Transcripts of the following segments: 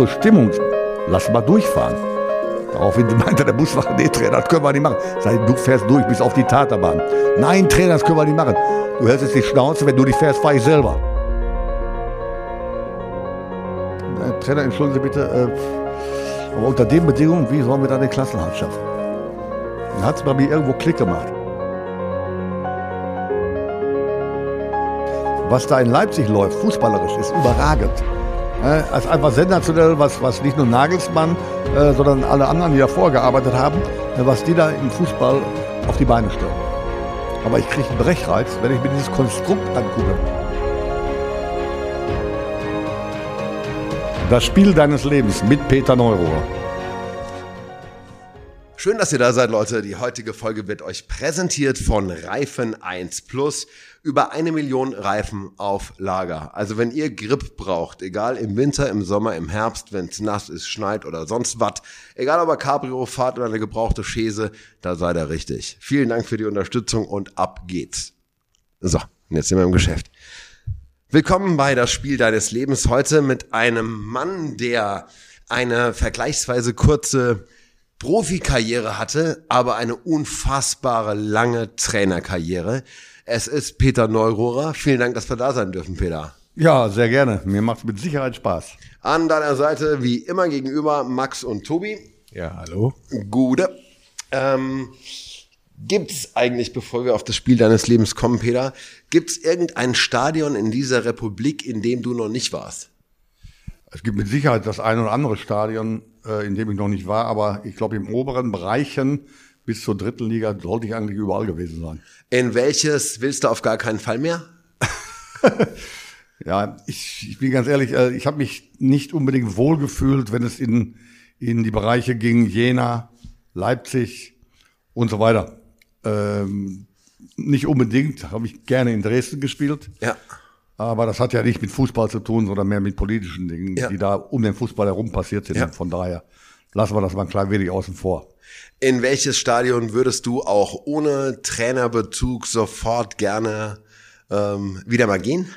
durch Stimmung. Lass mal durchfahren. Daraufhin meinte der Busfahrer, nee, Trainer, das können wir nicht machen. Sag, du fährst durch bis auf die Taterbahn. Nein, Trainer, das können wir nicht machen. Du hältst jetzt die Schnauze, wenn du nicht fährst, fahre ich selber. Äh, Trainer, entschuldigen Sie bitte, äh, aber unter den Bedingungen, wie sollen wir da den Klassenhalt schaffen? Dann hat es bei mir irgendwo Klick gemacht. Was da in Leipzig läuft, fußballerisch, ist überragend. Äh, ist einfach sensationell, was, was nicht nur Nagelsmann, äh, sondern alle anderen, die davor gearbeitet haben, äh, was die da im Fußball auf die Beine stellen. Aber ich kriege einen Brechreiz, wenn ich mir dieses Konstrukt angucke. Das Spiel deines Lebens mit Peter Neurohr. Schön, dass ihr da seid, Leute. Die heutige Folge wird euch präsentiert von Reifen 1 Plus. Über eine Million Reifen auf Lager. Also wenn ihr Grip braucht, egal im Winter, im Sommer, im Herbst, wenn es nass ist, schneit oder sonst was, egal ob ihr Cabrio fahrt oder eine gebrauchte Chaise, da seid ihr richtig. Vielen Dank für die Unterstützung und ab geht's. So, jetzt sind wir im Geschäft. Willkommen bei das Spiel deines Lebens heute mit einem Mann, der eine vergleichsweise kurze Profikarriere hatte, aber eine unfassbare lange Trainerkarriere. Es ist Peter Neurohrer. Vielen Dank, dass wir da sein dürfen, Peter. Ja, sehr gerne. Mir macht es mit Sicherheit Spaß. An deiner Seite wie immer gegenüber Max und Tobi. Ja, hallo. Gute. Ähm, gibt's eigentlich, bevor wir auf das Spiel deines Lebens kommen, Peter, gibt's irgendein Stadion in dieser Republik, in dem du noch nicht warst? Es gibt mit Sicherheit das ein oder andere Stadion, äh, in dem ich noch nicht war, aber ich glaube, im oberen Bereichen bis zur dritten Liga sollte ich eigentlich überall gewesen sein. In welches willst du auf gar keinen Fall mehr? ja, ich, ich bin ganz ehrlich, äh, ich habe mich nicht unbedingt wohlgefühlt, wenn es in, in die Bereiche ging, Jena, Leipzig und so weiter. Ähm, nicht unbedingt, habe ich gerne in Dresden gespielt. Ja. Aber das hat ja nicht mit Fußball zu tun, sondern mehr mit politischen Dingen, Ja. die da um den Fußball herum passiert sind. Ja. Von daher lassen wir das mal ein klein wenig außen vor. In welches Stadion würdest du auch ohne Trainerbezug sofort gerne ähm, wieder mal gehen?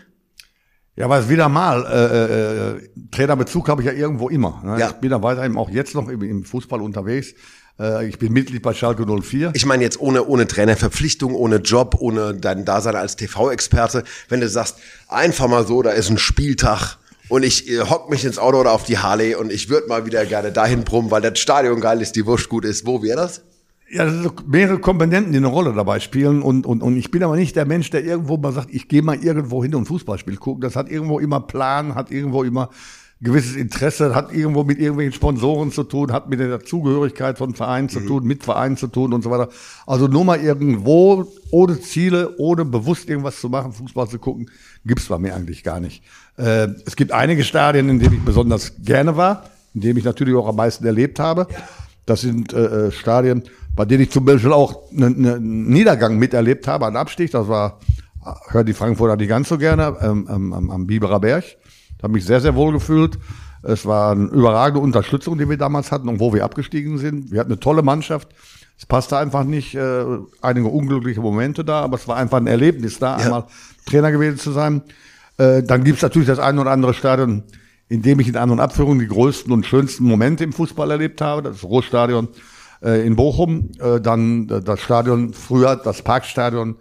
Ja, aber es wieder mal, äh, äh, Trainerbezug habe ich ja irgendwo immer. Ne? Ja. Ich bin da weiterhin auch jetzt noch im, im Fußball unterwegs. Äh, ich bin Mitglied bei Schalke 04. Ich meine jetzt ohne, ohne Trainerverpflichtung, ohne Job, ohne dein Dasein als TV-Experte. Wenn du sagst, einfach mal so, da ist ein Spieltag und ich äh, hock mich ins Auto oder auf die Harley und ich würde mal wieder gerne dahin brummen, weil das Stadion geil ist, die Wurst gut ist. Wo wäre das? Ja, das sind mehrere Komponenten, die eine Rolle dabei spielen. Und, und, und ich bin aber nicht der Mensch, der irgendwo mal sagt, ich gehe mal irgendwo hin und Fußballspiel gucken. Das hat irgendwo immer Plan, hat irgendwo immer gewisses Interesse, hat irgendwo mit irgendwelchen Sponsoren zu tun, hat mit der Zugehörigkeit von Vereinen zu tun, mit Vereinen zu tun und so weiter. Also nur mal irgendwo, ohne Ziele, ohne bewusst irgendwas zu machen, Fußball zu gucken, gibt's bei mir eigentlich gar nicht. Äh, es gibt einige Stadien, in denen ich besonders gerne war, in denen ich natürlich auch am meisten erlebt habe. Das sind äh, äh, Stadien, bei denen ich zum Beispiel auch einen ne, Niedergang miterlebt habe, einen Abstieg. Das war, hört die Frankfurter nicht ganz so gerne, ähm, am, am, am Biberer Berg. Habe mich sehr, sehr wohl gefühlt. Es war eine überragende Unterstützung, die wir damals hatten und wo wir abgestiegen sind. Wir hatten eine tolle Mannschaft. Es passte einfach nicht, äh, einige unglückliche Momente da, aber es war einfach ein Erlebnis da, einmal Trainer gewesen zu sein. Äh, dann gibt's natürlich das ein oder andere Stadion, in dem ich in An- und Abführung die größten und schönsten Momente im Fußball erlebt habe. Das Ruhrstadion äh, in Bochum, äh, dann das Stadion, früher das Parkstadion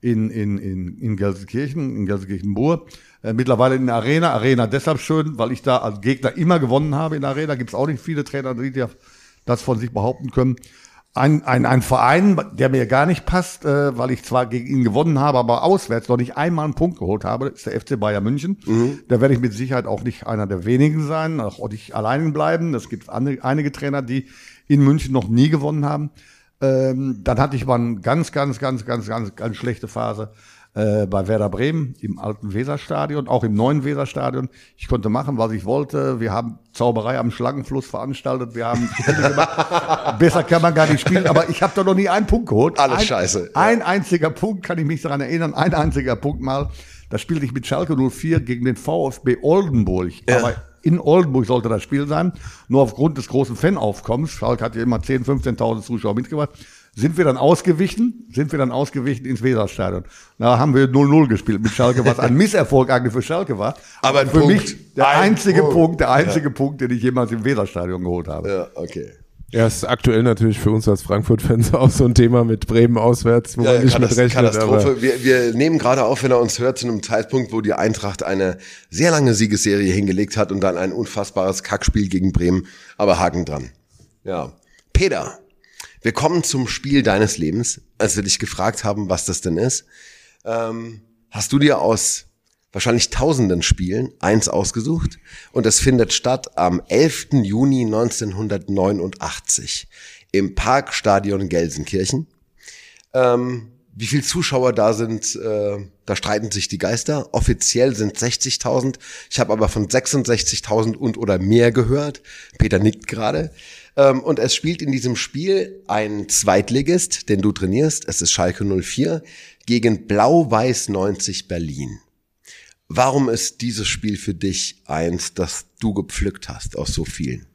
in, in, in, in Gelsenkirchen, in Gelsenkirchen-Bur. Äh, mittlerweile in der Arena. Arena deshalb schön, weil ich da als Gegner immer gewonnen habe. In der Arena gibt's auch nicht viele Trainer, die das von sich behaupten können. Ein, ein, ein Verein, der mir gar nicht passt, äh, weil ich zwar gegen ihn gewonnen habe, aber auswärts noch nicht einmal einen Punkt geholt habe, ist der FC Bayern München. Da werde ich mit Sicherheit auch nicht einer der wenigen sein, auch nicht allein bleiben. Es gibt einige Trainer, die in München noch nie gewonnen haben. Ähm, dann hatte ich mal eine ganz, ganz, ganz, ganz, ganz, ganz schlechte Phase äh, bei Werder Bremen im alten Weserstadion, auch im neuen Weserstadion. Ich konnte machen, was ich wollte. Wir haben Zauberei am Schlangenfluss veranstaltet. Wir haben. Besser kann man gar nicht spielen, aber ich habe da noch nie einen Punkt geholt. Alles ein, scheiße, ja. Ein einziger Punkt, kann ich mich daran erinnern, ein einziger Punkt mal. Da spielte ich mit Schalke 04 gegen den VfB Oldenburg. Aber in Oldenburg sollte das Spiel sein. Nur aufgrund des großen Fanaufkommens, Schalke hat ja immer 10.000, 15.000 Zuschauer mitgebracht, sind wir dann ausgewichen, sind wir dann ausgewichen ins Weserstadion. Da haben wir 0-0 gespielt mit Schalke, was ein Misserfolg eigentlich für Schalke war. Aber ein für Punkt. mich der Ein einzige Punkt. Punkt, der einzige Punkt, den ich jemals im Weserstadion geholt habe. Ja, okay. Ja, ist aktuell natürlich für uns als Frankfurt-Fans auch so ein Thema mit Bremen auswärts, wo Ja, man nicht mit Katast- rechnet. Aber Katastrophe. Wir, wir nehmen gerade auf, wenn er uns hört, zu einem Zeitpunkt, wo die Eintracht eine sehr lange Siegesserie hingelegt hat und dann ein unfassbares Kackspiel gegen Bremen. Aber Haken dran. Ja. Peter, wir kommen zum Spiel deines Lebens. Als wir dich gefragt haben, was das denn ist, ähm, hast du dir aus wahrscheinlich tausenden Spielen eins ausgesucht und es findet statt am 11. Juni 1989 im Parkstadion Gelsenkirchen. Ähm, wie viel Zuschauer da sind, äh, da streiten sich die Geister. Offiziell sind 60.000. Ich habe aber von 66.000 und oder mehr gehört. Peter nickt gerade. Ähm, und es spielt in diesem Spiel ein Zweitligist, den du trainierst. Es ist Schalke 04 gegen Blau-Weiß 90 Berlin. Warum ist dieses Spiel für dich eins, das du gepflückt hast aus so vielen?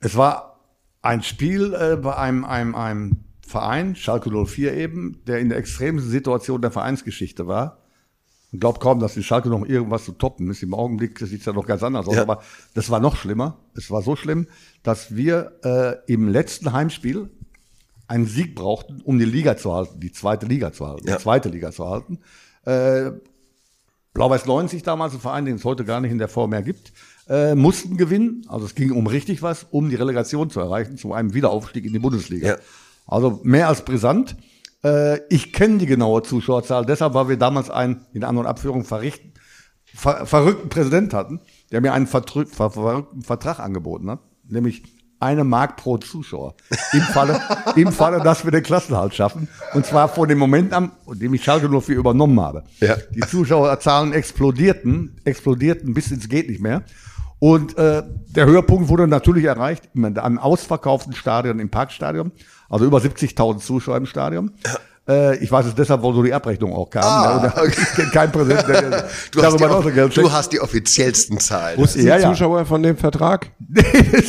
Es war ein Spiel äh, bei einem, einem, einem Verein, Schalke 04 eben, der in der extremsten Situation der Vereinsgeschichte war. Ich glaube kaum, dass die Schalke noch irgendwas zu toppen ist. Im Augenblick sieht es ja noch ganz anders aus. Ja. Aber das war noch schlimmer. Es war so schlimm, dass wir äh, im letzten Heimspiel einen Sieg brauchten, um die Liga zu halten, die zweite Liga zu halten, Ja. die zweite Liga zu halten. Äh, Blau-Weiß 90 damals, ein Verein, den es heute gar nicht in der Form mehr gibt, äh, mussten gewinnen. Also es ging um richtig was, um die Relegation zu erreichen, zu einem Wiederaufstieg in die Bundesliga. Ja. Also mehr als brisant. Äh, ich kenne die genaue Zuschauerzahl, deshalb, weil wir damals einen, in An- und Abführung verrichten, ver verrückten Präsident hatten, der mir einen vertrü- ver verrückten Vertrag angeboten hat, nämlich eine Mark pro Zuschauer. Im Falle, im Falle, dass wir den Klassenhalt schaffen. Und zwar von dem Moment an, in dem ich Schalke 04 übernommen habe. Ja. Die Zuschauerzahlen explodierten, explodierten bis ins geht nicht mehr. Und äh, der Höhepunkt wurde natürlich erreicht einem ausverkauften Stadion im Parkstadion, also über 70.000 Zuschauer im Stadion. Äh, ich weiß es deshalb, wo so die Abrechnung auch kam. Ah, Ja, kenne keinen Präsidenten, der der Du hast, die, so Geld du hast die offiziellsten Zahlen. wussten Ja, die ja. Zuschauer von dem Vertrag? Nee,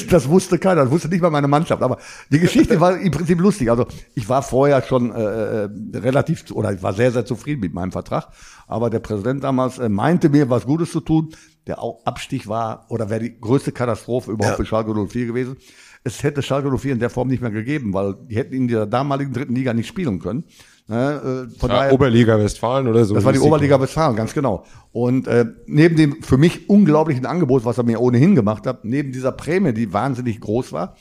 das, wusste keiner, das wusste nicht mal meine Mannschaft. Aber die Geschichte war im Prinzip lustig. Also ich war vorher schon äh, äh, relativ, zu- oder ich war sehr, sehr zufrieden mit meinem Vertrag. Aber der Präsident damals äh, meinte mir, was Gutes zu tun. Der auch Abstieg war oder wäre die größte Katastrophe überhaupt Ja. für Schalke 04 gewesen. Es hätte Schalke 04 in der Form nicht mehr gegeben, weil die hätten in der damaligen dritten Liga nicht spielen können. Ne, äh, von Ja, Oberliga Westfalen oder so. das war die Oberliga Westfalen, ganz genau. Und äh, neben dem für mich unglaublichen Angebot, was er mir ohnehin gemacht hat, neben dieser Prämie, die wahnsinnig groß war,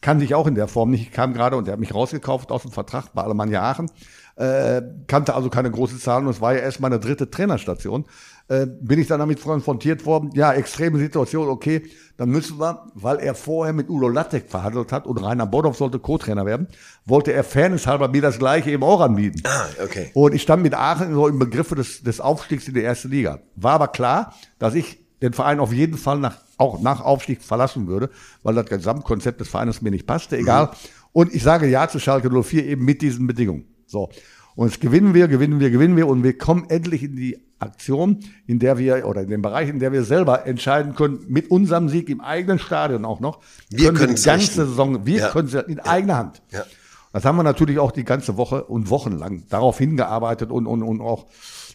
kannte ich auch in der Form nicht. Ich kam gerade und er hat mich rausgekauft aus dem Vertrag bei Alemannia Aachen, äh, kannte also keine großen Zahlen und es war ja erst meine dritte Trainerstation. Äh, bin ich dann damit konfrontiert worden, ja, extreme Situation, okay, dann müssen wir, weil er vorher mit Udo Lattek verhandelt hat und Rainer Bodhoff sollte Co-Trainer werden, wollte er fairnesshalber mir das gleiche eben auch anbieten. Ah, okay. Und ich stand mit Aachen so im Begriffe des, des Aufstiegs in die erste Liga. War aber klar, dass ich den Verein auf jeden Fall nach, auch nach Aufstieg verlassen würde, weil das Gesamtkonzept des Vereins mir nicht passte, egal. Und ich sage Ja zu Schalke 04 eben mit diesen Bedingungen. So. Und jetzt gewinnen wir, gewinnen wir, gewinnen wir und wir kommen endlich in die Aktion, in der wir, oder in den Bereich, in der wir selber entscheiden können, mit unserem Sieg im eigenen Stadion auch noch, Wir können können's die ganze richten. Saison, wir Ja. können sie in eigener Hand. Ja. Das haben wir natürlich auch die ganze Woche und Wochen lang darauf hingearbeitet und, und, und auch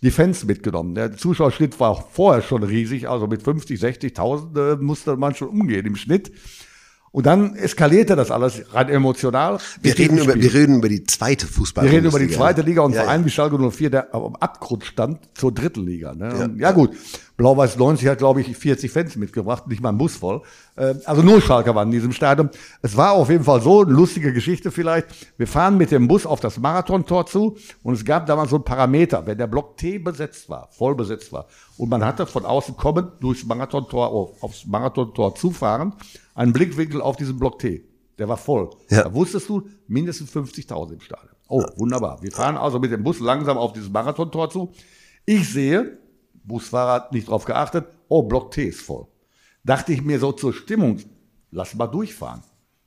die Fans mitgenommen. Der Zuschauerschnitt war auch vorher schon riesig, also mit 50, 60.000 äh, musste man schon umgehen im Schnitt. Und dann eskalierte das alles rein emotional. Wir reden, über, wir reden über die zweite Fußball. Wir reden über die zweite Liga und Ja, Verein ja. wie Schalke 04, der am Abgrund stand zur dritten Liga. Ne? Ja, ja gut, Blau-Weiß 90 hat, glaube ich, 40 Fans mitgebracht, nicht mal ein Bus voll. Äh, Also nur Schalke waren in diesem Stadion. Es war auf jeden Fall so, eine lustige Geschichte vielleicht. Wir fahren mit dem Bus auf das Marathontor zu und es gab damals so einen Parameter, wenn der Block T besetzt war, voll besetzt war und man hatte von außen kommend durchs Marathontor, auf- aufs Marathontor zufahren, einen Blickwinkel auf diesen Block T. Der war voll. Ja. Da wusstest du, mindestens 50.000 im Stadion. Oh, wunderbar. Wir fahren also mit dem Bus langsam auf dieses Marathontor zu. Ich sehe, Busfahrer hat nicht drauf geachtet, oh, Block T ist voll. Dachte ich mir so zur Stimmung, lass mal durchfahren.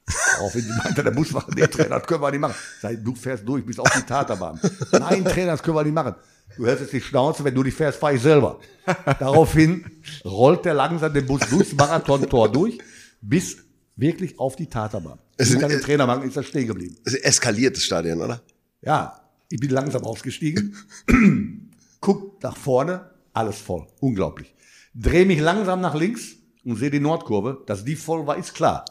Daraufhin meinte der Busfahrer, nee, Trainer, das können wir nicht machen. Sag du fährst durch bis auf die Taterbahn. Nein, Trainer, das können wir nicht machen. Du hältst jetzt die Schnauze, wenn du nicht fährst, fahr ich selber. Daraufhin rollt der langsam den Bus durchs Marathontor durch, bis wirklich auf die Taterbahn. Es Hinter dem Trainerbank ist er stehen geblieben. Es ist eskaliert, das Stadion, oder? Ja, ich bin langsam ausgestiegen, guck nach vorne, alles voll, unglaublich. Dreh mich langsam nach links und sehe die Nordkurve, dass die voll war, ist klar.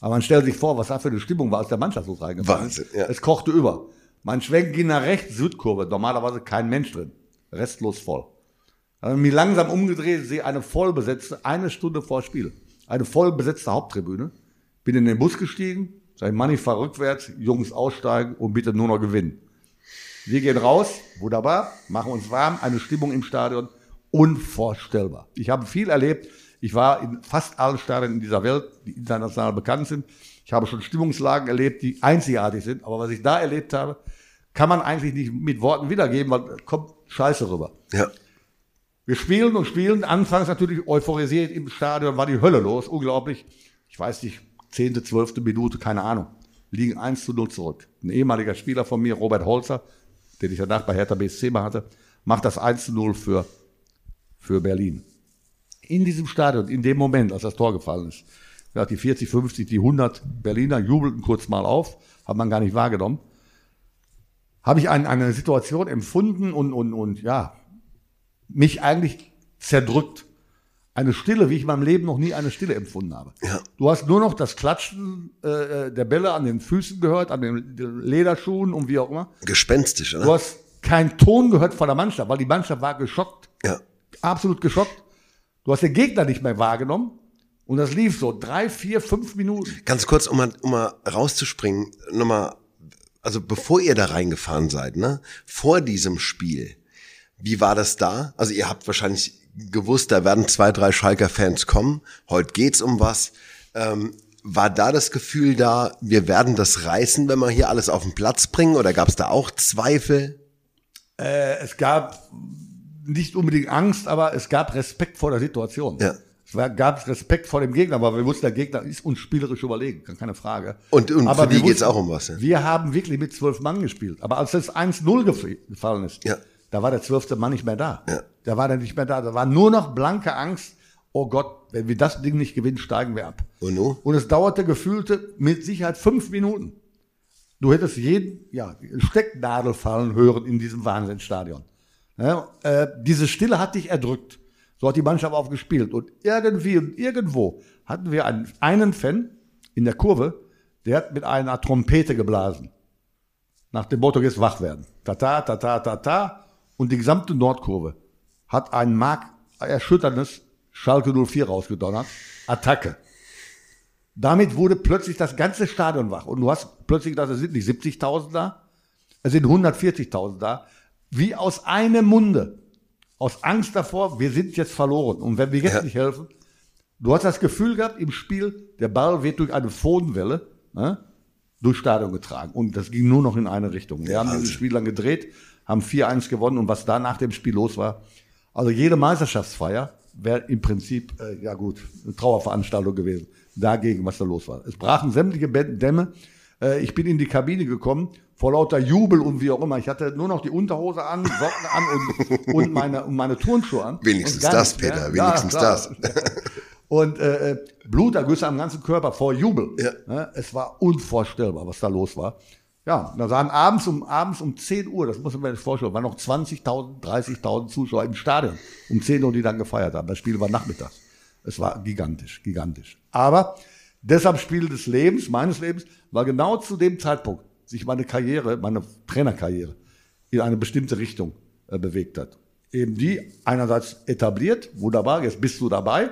Aber man stellt sich vor, was da für eine Stimmung war, als der Mannschaft so reingefallen ist. Wahnsinn, ja. Es kochte über. Mein Schwenk ging nach rechts, Südkurve, normalerweise kein Mensch drin, restlos voll. Dann habe ich mich langsam umgedreht, sehe eine voll besetzte, eine Stunde vor Spiel, eine voll besetzte Haupttribüne. Bin in den Bus gestiegen, sag Mann, ich fahr rückwärts, Jungs aussteigen und bitte nur noch gewinnen. Wir gehen raus, wunderbar, machen uns warm, eine Stimmung im Stadion, unvorstellbar. Ich habe viel erlebt. Ich war in fast allen Stadien in dieser Welt, die international bekannt sind. Ich habe schon Stimmungslagen erlebt, die einzigartig sind. Aber was ich da erlebt habe, kann man eigentlich nicht mit Worten wiedergeben, weil kommt Scheiße rüber. Ja. Wir spielen und spielen. Anfangs natürlich euphorisiert im Stadion, war die Hölle los, unglaublich. Ich weiß nicht, zehnte, zwölfte Minute, keine Ahnung. Liegen 1 zu 0 zurück. Ein ehemaliger Spieler von mir, Robert Holzer, den ich danach bei Hertha BSC mal hatte, macht das 1 zu 0 für, für Berlin. In diesem Stadion, in dem Moment, als das Tor gefallen ist, die 40, 50, die 100 Berliner jubelten kurz mal auf, hat man gar nicht wahrgenommen. Habe ich ein, eine Situation empfunden und, und, und ja, mich eigentlich zerdrückt. Eine Stille, wie ich in meinem Leben noch nie eine Stille empfunden habe. Ja. Du hast nur noch das Klatschen äh, der Bälle an den Füßen gehört, an den, Lederschuhen und wie auch immer. Gespenstisch, Du oder? hast keinen Ton gehört von der Mannschaft, weil die Mannschaft war geschockt, Ja. absolut geschockt. Du hast den Gegner nicht mehr wahrgenommen und das lief so drei, vier, fünf Minuten. Ganz kurz, um mal, um mal rauszuspringen, nochmal, also bevor ihr da reingefahren seid, ne, vor diesem Spiel, wie war das da? Also ihr habt wahrscheinlich gewusst, da werden zwei, drei Schalker-Fans kommen. Heute geht's um was. Ähm, war da das Gefühl da, wir werden das reißen, wenn wir hier alles auf den Platz bringen? Oder gab es da auch Zweifel? Äh, es gab nicht unbedingt Angst, aber es gab Respekt vor der Situation. Ja. Es war, gab Respekt vor dem Gegner, aber wir wussten, der Gegner ist uns spielerisch überlegen, keine Frage. Und, und aber für die geht's wussten, auch um was. Ja? Wir haben wirklich mit zwölf Mann gespielt. Aber als das 1-0 gef- gefallen ist, Ja. Da war der zwölfte Mann nicht mehr da. Ja. Da war der nicht mehr da. Da war nur noch blanke Angst. Oh Gott, wenn wir das Ding nicht gewinnen, steigen wir ab. Und nun? Und es dauerte gefühlte mit Sicherheit fünf Minuten. Du hättest jeden, ja, Stecknadel fallen hören in diesem Wahnsinnsstadion. Ja, äh, diese Stille hat dich erdrückt. So hat die Mannschaft aufgespielt. Und irgendwie und irgendwo hatten wir einen, einen Fan in der Kurve, der hat mit einer Trompete geblasen. Nach dem Motto, jetzt wach werden. Tata, tata, tata. Und die gesamte Nordkurve hat ein markerschütterndes Schalke 04 rausgedonnert. Attacke. Damit wurde plötzlich das ganze Stadion wach. Und du hast plötzlich gedacht, es sind nicht 70.000 da, es sind 140.000 da. Wie aus einem Munde. Aus Angst davor, wir sind jetzt verloren. Und wenn wir jetzt Ja. nicht helfen, du hast das Gefühl gehabt im Spiel, der Ball wird durch eine Phonenwelle ne, durchs Stadion getragen. Und das ging nur noch in eine Richtung. Wir haben dieses Spiel dann gedreht, haben 4-1 gewonnen. Und was da nach dem Spiel los war, also jede Meisterschaftsfeier wäre im Prinzip, äh, ja gut, eine Trauerveranstaltung gewesen. Dagegen, was da los war. Es brachen sämtliche Dämme. Äh, ich bin in die Kabine gekommen, vor lauter Jubel und wie auch immer. Ich hatte nur noch die Unterhose an, Socken an und, und, meine, und meine Turnschuhe an. Wenigstens das. Peter, wenigstens klar. das. Und äh, äh, Blutergüsse am ganzen Körper vor Jubel. Ja. Ne? Es war unvorstellbar, was da los war. Ja, da waren abends um, abends um 10 Uhr, das muss man sich vorstellen, waren noch 20.000, 30.000 Zuschauer im Stadion. Um 10 Uhr, die dann gefeiert haben. Das Spiel war nachmittags. Es war gigantisch, gigantisch. Aber deshalb Spiel des Lebens, meines Lebens, war genau zu dem Zeitpunkt sich meine Karriere, meine Trainerkarriere in eine bestimmte Richtung äh, bewegt hat. Eben die einerseits etabliert, wunderbar, jetzt bist du dabei.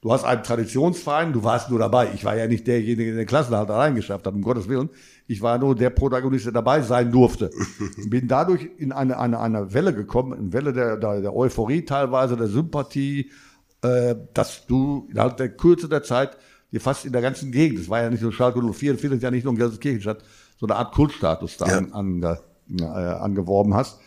Du hast einen Traditionsverein, du warst nur dabei. Ich war ja nicht derjenige, der den Klassenhalt allein geschafft hat, um Gottes Willen. Ich war nur der Protagonist, der dabei sein durfte. Bin dadurch in eine, eine, eine Welle gekommen, eine Welle der, der, der Euphorie teilweise, der Sympathie, äh, dass du innerhalb der Kürze der Zeit dir fast in der ganzen Gegend, es war ja nicht nur Schalke 04, findet ja nicht nur in Gelsenkirchen statt, so eine Art Kultstatus da Ja. an, ange, äh, angeworben hast.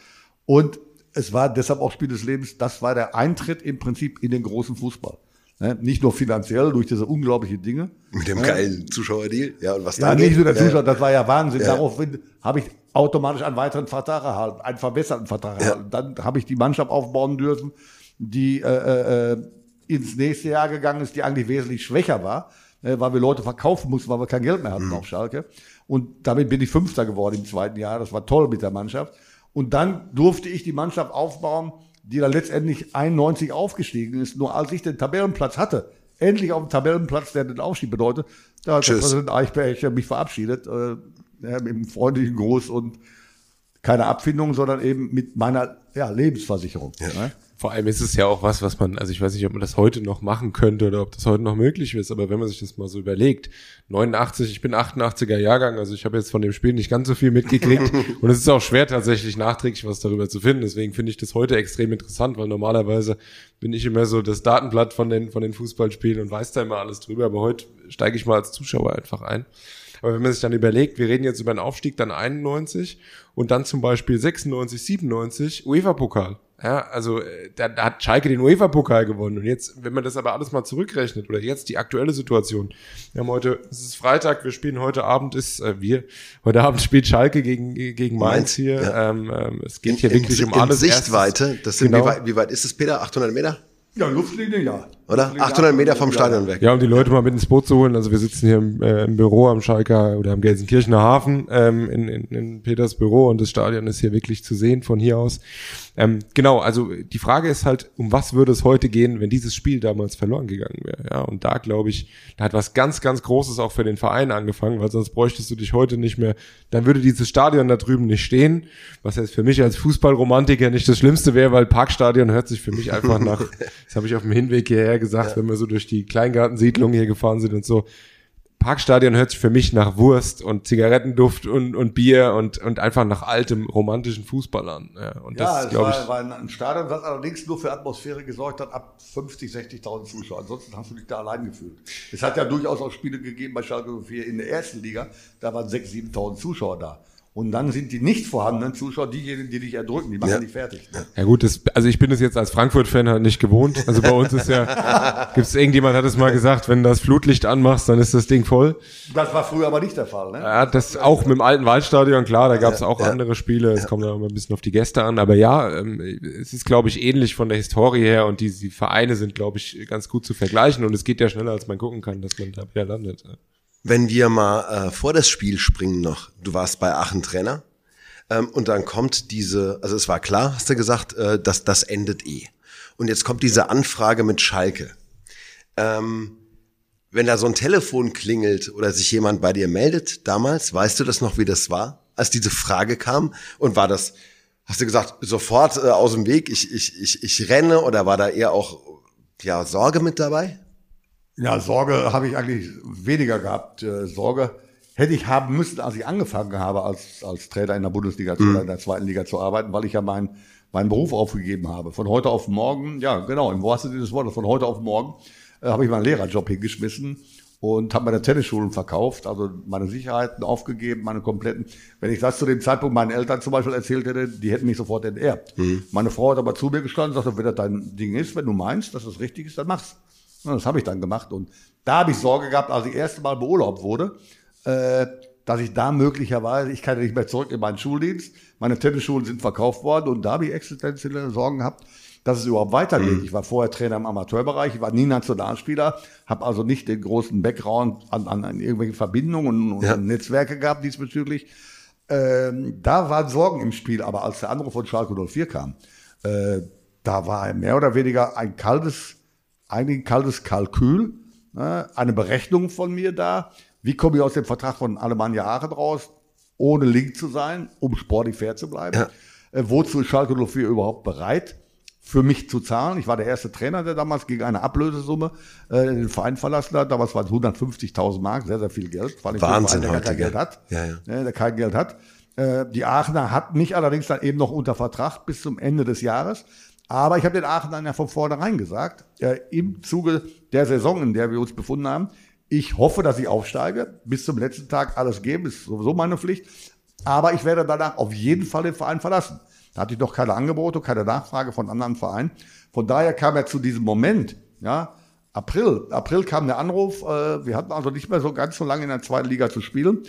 Und es war deshalb auch Spiel des Lebens, das war der Eintritt im Prinzip in den großen Fußball. Ne? Nicht nur finanziell durch diese unglaublichen Dinge. Mit dem geilen Zuschauerdeal. Ja, und was Ja, dann nicht nur der Ja. Zuschauer, das war ja Wahnsinn. Ja. Daraufhin habe ich automatisch einen weiteren Vertrag erhalten, einen verbesserten Vertrag erhalten. Dann habe ich die Mannschaft aufbauen dürfen, die äh, äh, ins nächste Jahr gegangen ist, die eigentlich wesentlich schwächer war. äh, weil wir Leute verkaufen mussten, weil wir kein Geld mehr hatten mhm. auf Schalke. Und damit bin ich Fünfter geworden im zweiten Jahr. Das war toll mit der Mannschaft. Und dann durfte ich die Mannschaft aufbauen, die dann letztendlich 91 aufgestiegen ist. Nur als ich den Tabellenplatz hatte, endlich auf dem Tabellenplatz, der den Aufstieg bedeutet, da hat der Präsident Eichberg mich verabschiedet, äh, mit einem freundlichen Gruß und keine Abfindung, sondern eben mit meiner ja, Lebensversicherung. Ja. Ne? Vor allem ist es ja auch was, was man, also ich weiß nicht, ob man das heute noch machen könnte oder ob das heute noch möglich ist, aber wenn man sich das mal so überlegt, 89, ich bin 88er Jahrgang, also ich habe jetzt von dem Spiel nicht ganz so viel mitgekriegt und es ist auch schwer tatsächlich nachträglich was darüber zu finden, deswegen finde ich das heute extrem interessant, weil normalerweise bin ich immer so das Datenblatt von den, von den Fußballspielen und weiß da immer alles drüber, aber heute steige ich mal als Zuschauer einfach ein. Aber wenn man sich dann überlegt, wir reden jetzt über einen Aufstieg dann 91 und dann zum Beispiel 96, 97 UEFA-Pokal. Ja, also äh, da, da hat Schalke den UEFA-Pokal gewonnen. Und jetzt, wenn man das aber alles mal zurückrechnet, oder jetzt die aktuelle Situation, wir haben heute, es ist Freitag, wir spielen heute Abend, ist äh, wir, heute Abend spielt Schalke gegen, gegen Mainz hier. Ja. Ähm, ähm, es geht in, hier wirklich in, um alles. In Sichtweite, das sind, genau. wie, weit, wie weit ist es, Peter? 800 Meter? Ja, Luftlinie, ja. Oder? 800 Meter vom Stadion weg. Ja, um die Leute mal mit ins Boot zu holen. Also wir sitzen hier im, äh, im Büro am Schalker oder am Gelsenkirchener Hafen ähm, in, in, in Peters Büro und das Stadion ist hier wirklich zu sehen von hier aus. Ähm, genau, also die Frage ist halt, um was würde es heute gehen, wenn dieses Spiel damals verloren gegangen wäre? Ja, und da glaube ich, da hat was ganz, ganz Großes auch für den Verein angefangen, weil sonst bräuchtest du dich heute nicht mehr, dann würde dieses Stadion da drüben nicht stehen, was jetzt für mich als Fußballromantiker nicht das Schlimmste wäre, weil Parkstadion hört sich für mich einfach nach, das habe ich auf dem Hinweg hierher gesagt, ja. wenn wir so durch die Kleingartensiedlung hier gefahren sind und so, Parkstadion hört sich für mich nach Wurst und Zigarettenduft und, und Bier und, und einfach nach altem romantischen Fußball an. Ja, und ja, das, es war, ich, war ein Stadion, das allerdings nur für Atmosphäre gesorgt hat, ab 50, 60.000 Zuschauer. Ansonsten hast du dich da allein gefühlt. Es hat ja durchaus auch Spiele gegeben bei Schalke 04 in der ersten Liga, da waren 6.000, 7.000 Zuschauer da. Und dann sind die nicht vorhandenen Zuschauer diejenigen, die dich erdrücken, die machen ja. nicht fertig. Ja gut, das, also ich bin es jetzt als Frankfurt-Fan halt nicht gewohnt. Also bei uns ist ja, gibt es irgendjemand hat es mal gesagt, wenn du das Flutlicht anmachst, dann ist das Ding voll. Das war früher aber nicht der Fall, ne? Ja, das auch mit dem alten Waldstadion, klar, da gab es auch ja. andere Spiele, es kommt auch immer ein bisschen auf die Gäste an, aber ja, ähm, es ist, glaube ich, ähnlich von der Historie her und die, die Vereine sind, glaube ich, ganz gut zu vergleichen und es geht ja schneller, als man gucken kann, dass man da wieder landet. Wenn wir mal äh, vor das Spiel springen noch, du warst bei Aachen Trainer ähm, und dann kommt diese, also es war klar, hast du gesagt, äh, dass das endet eh. Und jetzt kommt diese Anfrage mit Schalke. Ähm, wenn da so ein Telefon klingelt oder sich jemand bei dir meldet damals, weißt du das noch, wie das war, als diese Frage kam? Und war das, hast du gesagt, sofort äh, aus dem Weg, ich, ich, ich, ich renne oder war da eher auch ja, Sorge mit dabei? Ja, Sorge habe ich eigentlich weniger gehabt. Äh, Sorge hätte ich haben müssen, als ich angefangen habe, als, als Trainer in der Bundesliga mhm. oder in der zweiten Liga zu arbeiten, weil ich ja meinen meinen Beruf aufgegeben habe. Von heute auf morgen, ja genau, im wahrsten Sinne des Wortes, von heute auf morgen äh, habe ich meinen Lehrerjob hingeschmissen und habe meine Tennisschulen verkauft, also meine Sicherheiten aufgegeben, meine kompletten. Wenn ich das zu dem Zeitpunkt meinen Eltern zum Beispiel erzählt hätte, die hätten mich sofort enterbt. Mhm. Meine Frau hat aber zu mir gestanden und sagte, wenn das dein Ding ist, wenn du meinst, dass das richtig ist, dann mach's. Und das habe ich dann gemacht. Und da habe ich Sorge gehabt, als ich das erste Mal beurlaubt wurde, äh, dass ich da möglicherweise, ich kann ja nicht mehr zurück in meinen Schuldienst, meine Tennisschulen sind verkauft worden und da habe ich existenzielle Sorgen gehabt, dass es überhaupt weitergeht. Mhm. Ich war vorher Trainer im Amateurbereich, ich war nie Nationalspieler, habe also nicht den großen Background an, an, an irgendwelche Verbindungen und, ja. Netzwerke gehabt diesbezüglich. Ähm, da waren Sorgen im Spiel, aber als der Anruf von Schalke 04 kam, äh, da war mehr oder weniger ein kaltes, ein kaltes Kalkül, ne, eine Berechnung von mir da, wie komme ich aus dem Vertrag von Alemannia Aachen raus, ohne Link zu sein, um sportlich fair zu bleiben? Ja. Äh, wozu ist Schalke 04 überhaupt bereit? für mich zu zahlen. Ich war der erste Trainer, der damals gegen eine Ablösesumme äh, den Verein verlassen hat. Damals waren es 150.000 Mark, sehr, sehr viel Geld. Vor allem Wahnsinn, Verein, der kein Geld hat. Ja, ja. Äh, der kein Geld hat. Äh, die Aachener hat mich allerdings dann eben noch unter Vertrag bis zum Ende des Jahres. Aber ich habe den Aachenern ja von vornherein gesagt, äh, im Zuge der Saison, in der wir uns befunden haben, ich hoffe, dass ich aufsteige. Bis zum letzten Tag alles geben, ist sowieso meine Pflicht. Aber ich werde danach auf jeden Fall den Verein verlassen. Da hatte ich noch keine Angebote, keine Nachfrage von anderen Vereinen. Von daher kam er zu diesem Moment, ja, April. April kam der Anruf, äh, wir hatten also nicht mehr so ganz so lange in der zweiten Liga zu spielen,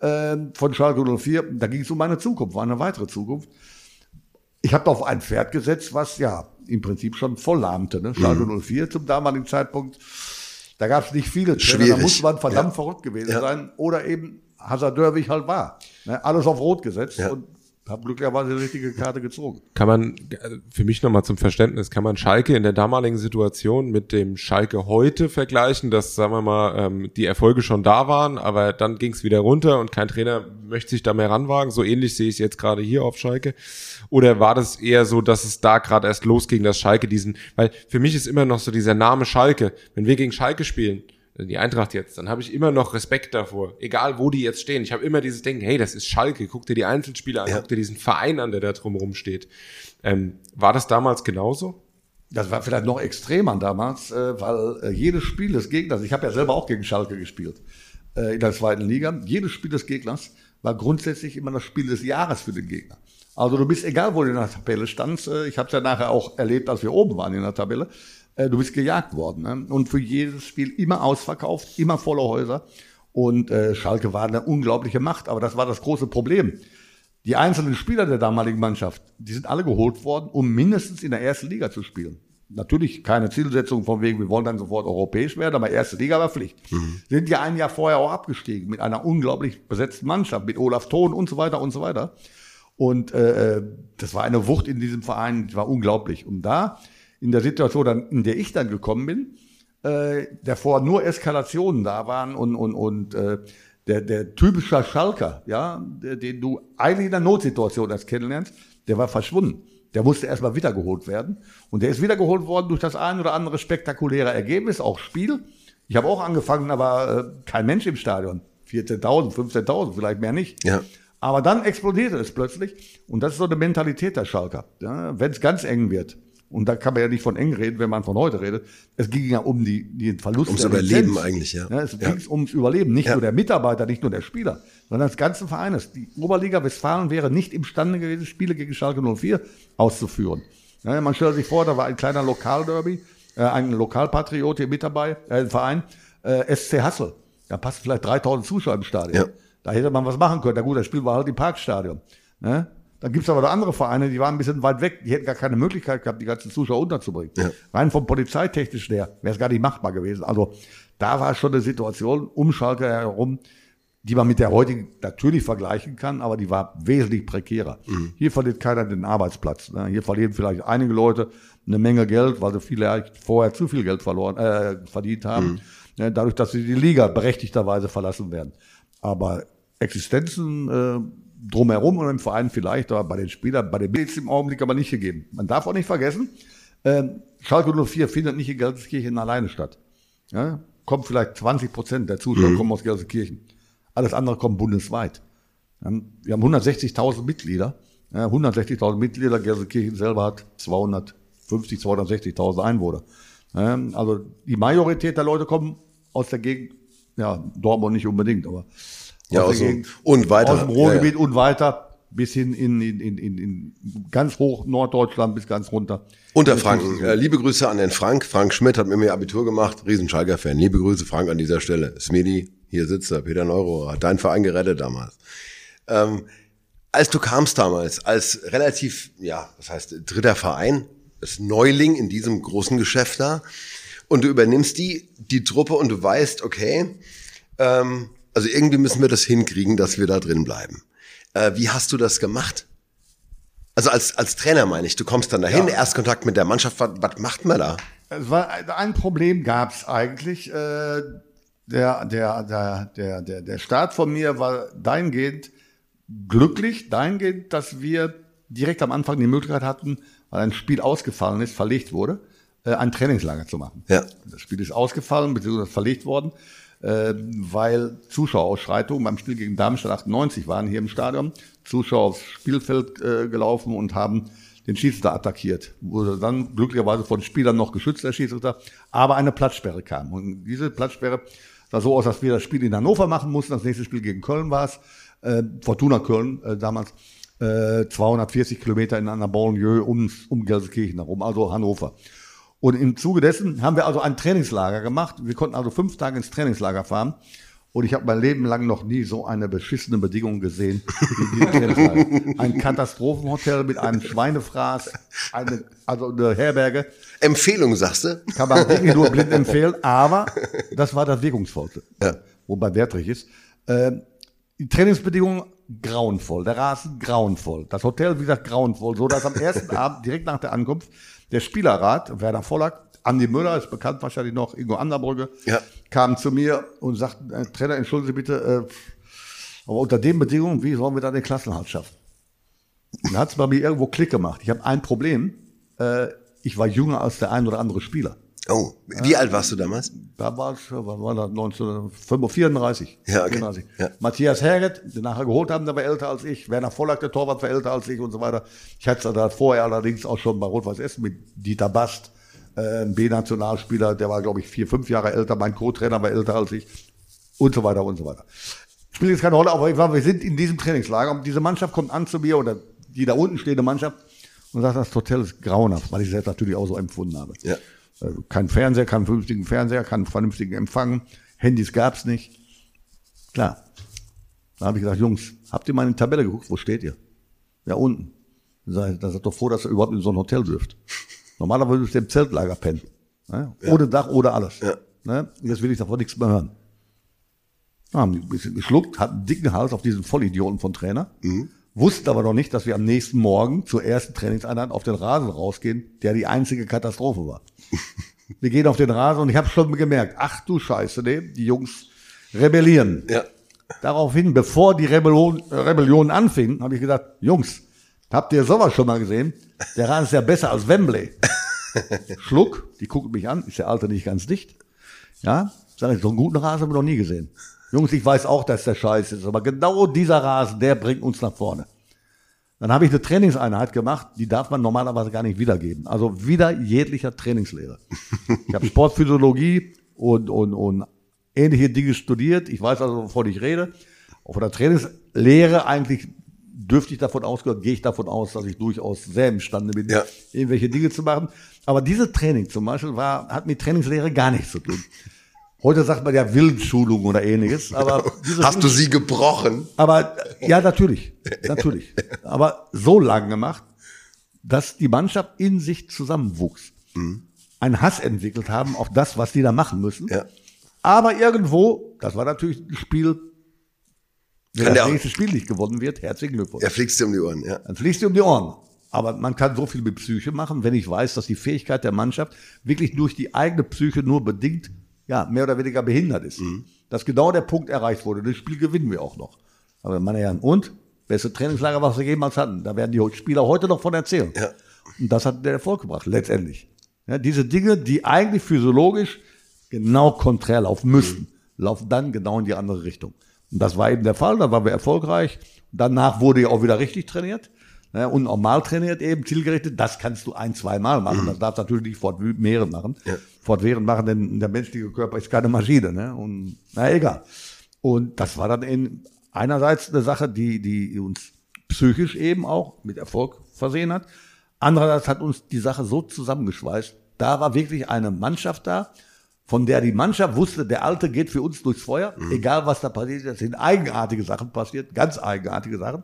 äh, von Schalke 04. Da ging es um meine Zukunft, war eine weitere Zukunft. Ich habe auf ein Pferd gesetzt, was ja im Prinzip schon voll lahmte. Ne? Schalke mhm. 04 zum damaligen Zeitpunkt Da gab es nicht viele Trainer, da muss man verdammt Ja. verrückt gewesen Ja. sein. Oder eben Hazardörwig halt war. Ne? Alles auf Rot gesetzt Ja. und habe glücklicherweise die richtige Karte gezogen. Kann man, äh, für mich nochmal zum Verständnis, kann man Schalke in der damaligen Situation mit dem Schalke heute vergleichen, dass, sagen wir mal, ähm, die Erfolge schon da waren, aber dann ging es wieder runter und kein Trainer möchte sich da mehr ranwagen. So ähnlich sehe ich es jetzt gerade hier auf Schalke. Oder war das eher so, dass es da gerade erst losging, dass Schalke diesen, weil für mich ist immer noch so dieser Name Schalke. Wenn wir gegen Schalke spielen, also die Eintracht jetzt, dann habe ich immer noch Respekt davor. Egal, wo die jetzt stehen. Ich habe immer dieses Denken, hey, das ist Schalke. Guck dir die Einzelspieler an, Ja. guck dir diesen Verein an, der da drumherum steht. Ähm, war das damals genauso? Das war vielleicht noch extremer damals, äh, weil äh, jedes Spiel des Gegners, ich habe ja selber auch gegen Schalke gespielt äh, in der zweiten Liga, jedes Spiel des Gegners war grundsätzlich immer das Spiel des Jahres für den Gegner. Also du bist, egal wo du in der Tabelle standst, ich habe es ja nachher auch erlebt, als wir oben waren in der Tabelle, äh, du bist gejagt worden. Ne? Und für jedes Spiel immer ausverkauft, immer volle Häuser. Und äh, Schalke war eine unglaubliche Macht, aber das war das große Problem. Die einzelnen Spieler der damaligen Mannschaft, die sind alle geholt worden, um mindestens in der ersten Liga zu spielen. Natürlich keine Zielsetzung von wegen, wir wollen dann sofort europäisch werden, aber erste Liga war Pflicht. Sind ja ein Jahr vorher auch abgestiegen mit einer unglaublich besetzten Mannschaft, mit Olaf Thon und so weiter und so weiter. Und äh, das war eine Wucht in diesem Verein, die war unglaublich. Und da, in der Situation, in der ich dann gekommen bin, äh, davor nur Eskalationen da waren und, und, und äh, der, der typische Schalker, ja, der, den du eigentlich in der Notsituation erst kennenlernst, der war verschwunden. Der musste erstmal wiedergeholt werden. Und der ist wiedergeholt worden durch das ein oder andere spektakuläre Ergebnis, auch Spiel. Ich habe auch angefangen, aber äh, kein Mensch im Stadion. 14.000, 15.000, vielleicht mehr nicht. Ja. Aber dann explodierte es plötzlich. Und das ist so eine Mentalität der Schalker. Ja, Wenn es ganz eng wird. Und da kann man ja nicht von eng reden, wenn man von heute redet. Es ging ja um die, den Verlust Ums Überleben Lizenz. eigentlich, ja. Ja, es Ja. ging ums Überleben, nicht Ja. nur der Mitarbeiter, nicht nur der Spieler, sondern des ganzen Vereines. Die Oberliga Westfalen wäre nicht imstande gewesen, Spiele gegen Schalke 04 auszuführen. Ja, man stellt sich vor, da war ein kleiner Lokalderby, äh, ein Lokalpatriot hier mit dabei, äh, ein Verein, äh, SC Hassel. Da passen vielleicht 3000 Zuschauer im Stadion. Ja. Da hätte man was machen können. Na gut, das Spiel war halt im Parkstadion. Ne? Dann gibt's aber da andere Vereine, die waren ein bisschen weit weg, die hätten gar keine Möglichkeit gehabt, die ganzen Zuschauer unterzubringen. Ja. Rein vom polizeitechnisch her wäre es gar nicht machbar gewesen. Also da war schon eine Situation um Schalke herum, die man mit der heutigen natürlich vergleichen kann, aber die war wesentlich prekärer. Hier verliert keiner den Arbeitsplatz. Ne? Hier verlieren vielleicht einige Leute eine Menge Geld, weil sie vielleicht vorher zu viel Geld verloren, äh, verdient haben, ne? dadurch, dass sie die Liga berechtigterweise verlassen werden. Aber Existenzen äh, drumherum und im Verein vielleicht, aber bei den Spielern, bei den Bilds im Augenblick aber nicht gegeben. Man darf auch nicht vergessen, ähm, Schalke 04 findet nicht in Gelsenkirchen alleine statt. Ja, kommt vielleicht 20 Prozent der Zuschauer kommen aus Gelsenkirchen. Alles andere kommt bundesweit. Wir haben, wir haben 160.000 Mitglieder. Ja, 160.000 Mitglieder. Gelsenkirchen selber hat 250, 260.000 Einwohner. Also die Majorität der Leute kommen aus der Gegend, ja, Dortmund nicht unbedingt, aber Ja, aus dem- und weiter. aus dem Ja, Ruhrgebiet ja. und weiter bis hin in, in, in, in, in ganz hoch Norddeutschland bis ganz runter. Unterfranken. Äh, liebe Grüße an den Frank. Frank Schmidt hat mit mir Abitur gemacht. Riesenschalker-Fan. Liebe Grüße, Frank, an dieser Stelle. Smedi, hier sitzt er. Peter Neuro hat deinen Verein gerettet damals. Ähm, als du kamst damals, als relativ, ja, was heißt, dritter Verein, als Neuling in diesem großen Geschäft da, und du übernimmst die, die Truppe und du weißt, okay, ähm, also irgendwie müssen wir das hinkriegen, dass wir da drin bleiben. Äh, wie hast du das gemacht? Also als, als Trainer meine ich, du kommst dann dahin, Ja. Erstkontakt mit der Mannschaft, was, was macht man da? Es war ein Problem gab's eigentlich. Äh, der, der, der, der, der, der Start von mir war dahingehend glücklich, dahingehend, dass wir direkt am Anfang die Möglichkeit hatten, weil ein Spiel ausgefallen ist, verlegt wurde, äh, ein Trainingslager zu machen. Ja. Das Spiel ist ausgefallen, beziehungsweise verlegt worden, weil Zuschauerausschreitungen beim Spiel gegen Darmstadt 98 waren hier im Stadion. Zuschauer aufs Spielfeld äh, gelaufen und haben den Schiedsrichter attackiert. Wurde dann glücklicherweise von Spielern noch geschützt, der Schiedsrichter, aber eine Platzsperre kam. Und diese Platzsperre sah so aus, dass wir das Spiel in Hannover machen mussten. Das nächste Spiel gegen Köln war es. Äh, Fortuna Köln äh, damals. Äh, 240 Kilometer in einer Banlieue um, um Gelsenkirchen herum, also Hannover. Und im Zuge dessen haben wir also ein Trainingslager gemacht. Wir konnten also fünf Tage ins Trainingslager fahren. Und ich habe mein Leben lang noch nie so eine beschissene Bedingung gesehen wie diese Trainingslager. Ein Katastrophenhotel mit einem Schweinefraß, eine, also eine Herberge. Empfehlung, sagst du? Kann man wirklich nur blind empfehlen, aber das war das Wirkungsvollste. Ja. Wobei Wertrich ist. Ähm, die Trainingsbedingungen grauenvoll, der Rasen grauenvoll, das Hotel, wie gesagt, grauenvoll, so dass am ersten Abend, direkt nach der Ankunft, der Spielerrat, Werner Vollack, Andi Müller, ist bekannt wahrscheinlich noch, Ingo Anderbrügge, Ja. kam zu mir und sagte, äh, Trainer, entschuldigen Sie bitte, äh, aber unter den Bedingungen, wie sollen wir da den Klassenhalt schaffen? Dann hat es bei mir irgendwo Klick gemacht. Ich habe ein Problem, äh, ich war jünger als der ein oder andere Spieler. Oh, wie alt warst du damals? Da war es, was war das, 1934. Ja, okay. 34. Ja. Matthias Herget, den nachher geholt haben, der war älter als ich. Werner Vollack, der Torwart, war älter als ich und so weiter. Ich hatte da vorher allerdings auch schon bei Rot-Weiß Essen mit Dieter Bast, äh, ein B-Nationalspieler, der war, glaube ich, vier, fünf Jahre älter. Mein Co-Trainer war älter als ich und so weiter und so weiter. Spielt jetzt keine Rolle, aber ich war, wir sind in diesem Trainingslager und diese Mannschaft kommt an zu mir oder die da unten stehende Mannschaft und sagt, das Hotel ist grauenhaft, weil ich es jetzt natürlich auch so empfunden habe. Ja. Äh, Kein Fernseher, keinen vernünftigen Fernseher, keinen vernünftigen Empfang, Handys gab's nicht. Klar. Da habe ich gesagt, Jungs, habt ihr mal in die Tabelle geguckt? Wo steht ihr? Ja, unten. Da seid doch froh, dass ihr überhaupt in so ein Hotel dürft. Normalerweise müsst ihr im Zeltlager pennen. Ne? Ohne Dach, ohne alles. Ja. Ne? Jetzt will ich davon nichts mehr hören. Da haben die ein bisschen geschluckt, hatten einen dicken Hals auf diesen Vollidioten von Trainer, wussten aber noch nicht, dass wir am nächsten Morgen zur ersten Trainingseinheit auf den Rasen rausgehen, der die einzige Katastrophe war. wir gehen auf den Rasen und ich habe schon gemerkt, ach du Scheiße, nee, die Jungs rebellieren. Ja. Daraufhin, bevor die Rebellion, Rebellion anfing, habe ich gesagt, Jungs, habt ihr sowas schon mal gesehen? Der Rasen ist ja besser als Wembley. Schluck, die gucken mich an, ist der Alte nicht ganz dicht? Ja, sag ich, so einen guten Rasen haben wir noch nie gesehen. Jungs, ich weiß auch, dass der Scheiß ist, aber genau dieser Rasen, der bringt uns nach vorne. Dann habe ich eine Trainingseinheit gemacht, die darf man normalerweise gar nicht wiedergeben. Also wieder jeglicher Trainingslehre. Ich habe Sportphysiologie und, und, und ähnliche Dinge studiert. Ich weiß also, wovon ich rede. Auch von der Trainingslehre eigentlich dürfte ich davon ausgehen, gehe ich davon aus, dass ich durchaus sehr imstande bin, Ja. irgendwelche Dinge zu machen. Aber diese Training zum Beispiel war, hat mit Trainingslehre gar nichts zu tun. Heute sagt man ja Willensschulung oder ähnliches, aber diese Hast du sie gebrochen? aber ja, natürlich, natürlich. Aber so lang gemacht, dass die Mannschaft in sich zusammenwuchs, einen Hass entwickelt haben auf das, was die da machen müssen. Ja. Aber irgendwo, das war natürlich ein Spiel, wenn das nächste Spiel nicht gewonnen wird, herzlichen Glückwunsch. Er fliegst dir um die Ohren, ja. Dann fließt dir um die Ohren. Aber man kann so viel mit Psyche machen, wenn ich weiß, dass die Fähigkeit der Mannschaft wirklich durch die eigene Psyche nur bedingt, ja, mehr oder weniger behindert ist. Dass genau der Punkt erreicht wurde. Das Spiel gewinnen wir auch noch. Aber meine Herren, und? Beste Trainingslager, was wir jemals hatten. Da werden die Spieler heute noch von erzählen. Ja. Und das hat der Erfolg gebracht, letztendlich. Ja, diese Dinge, die eigentlich physiologisch genau konträr laufen müssten, laufen dann genau in die andere Richtung. Und das war eben der Fall, da waren wir erfolgreich. Danach wurde ja auch wieder richtig trainiert. Ja, und normal trainiert eben, zielgerichtet. Das kannst du ein, zwei Mal machen. Das darfst du natürlich nicht fortwährend machen. Fortwährend machen, denn der menschliche Körper ist keine Maschine. Ne? Und na egal. Und das war dann in einerseits eine Sache, die, die uns psychisch eben auch mit Erfolg versehen hat. Andererseits hat uns die Sache so zusammengeschweißt. Da war wirklich eine Mannschaft da, von der die Mannschaft wusste, der Alte geht für uns durchs Feuer, egal was da passiert. Es sind eigenartige Sachen passiert, ganz eigenartige Sachen.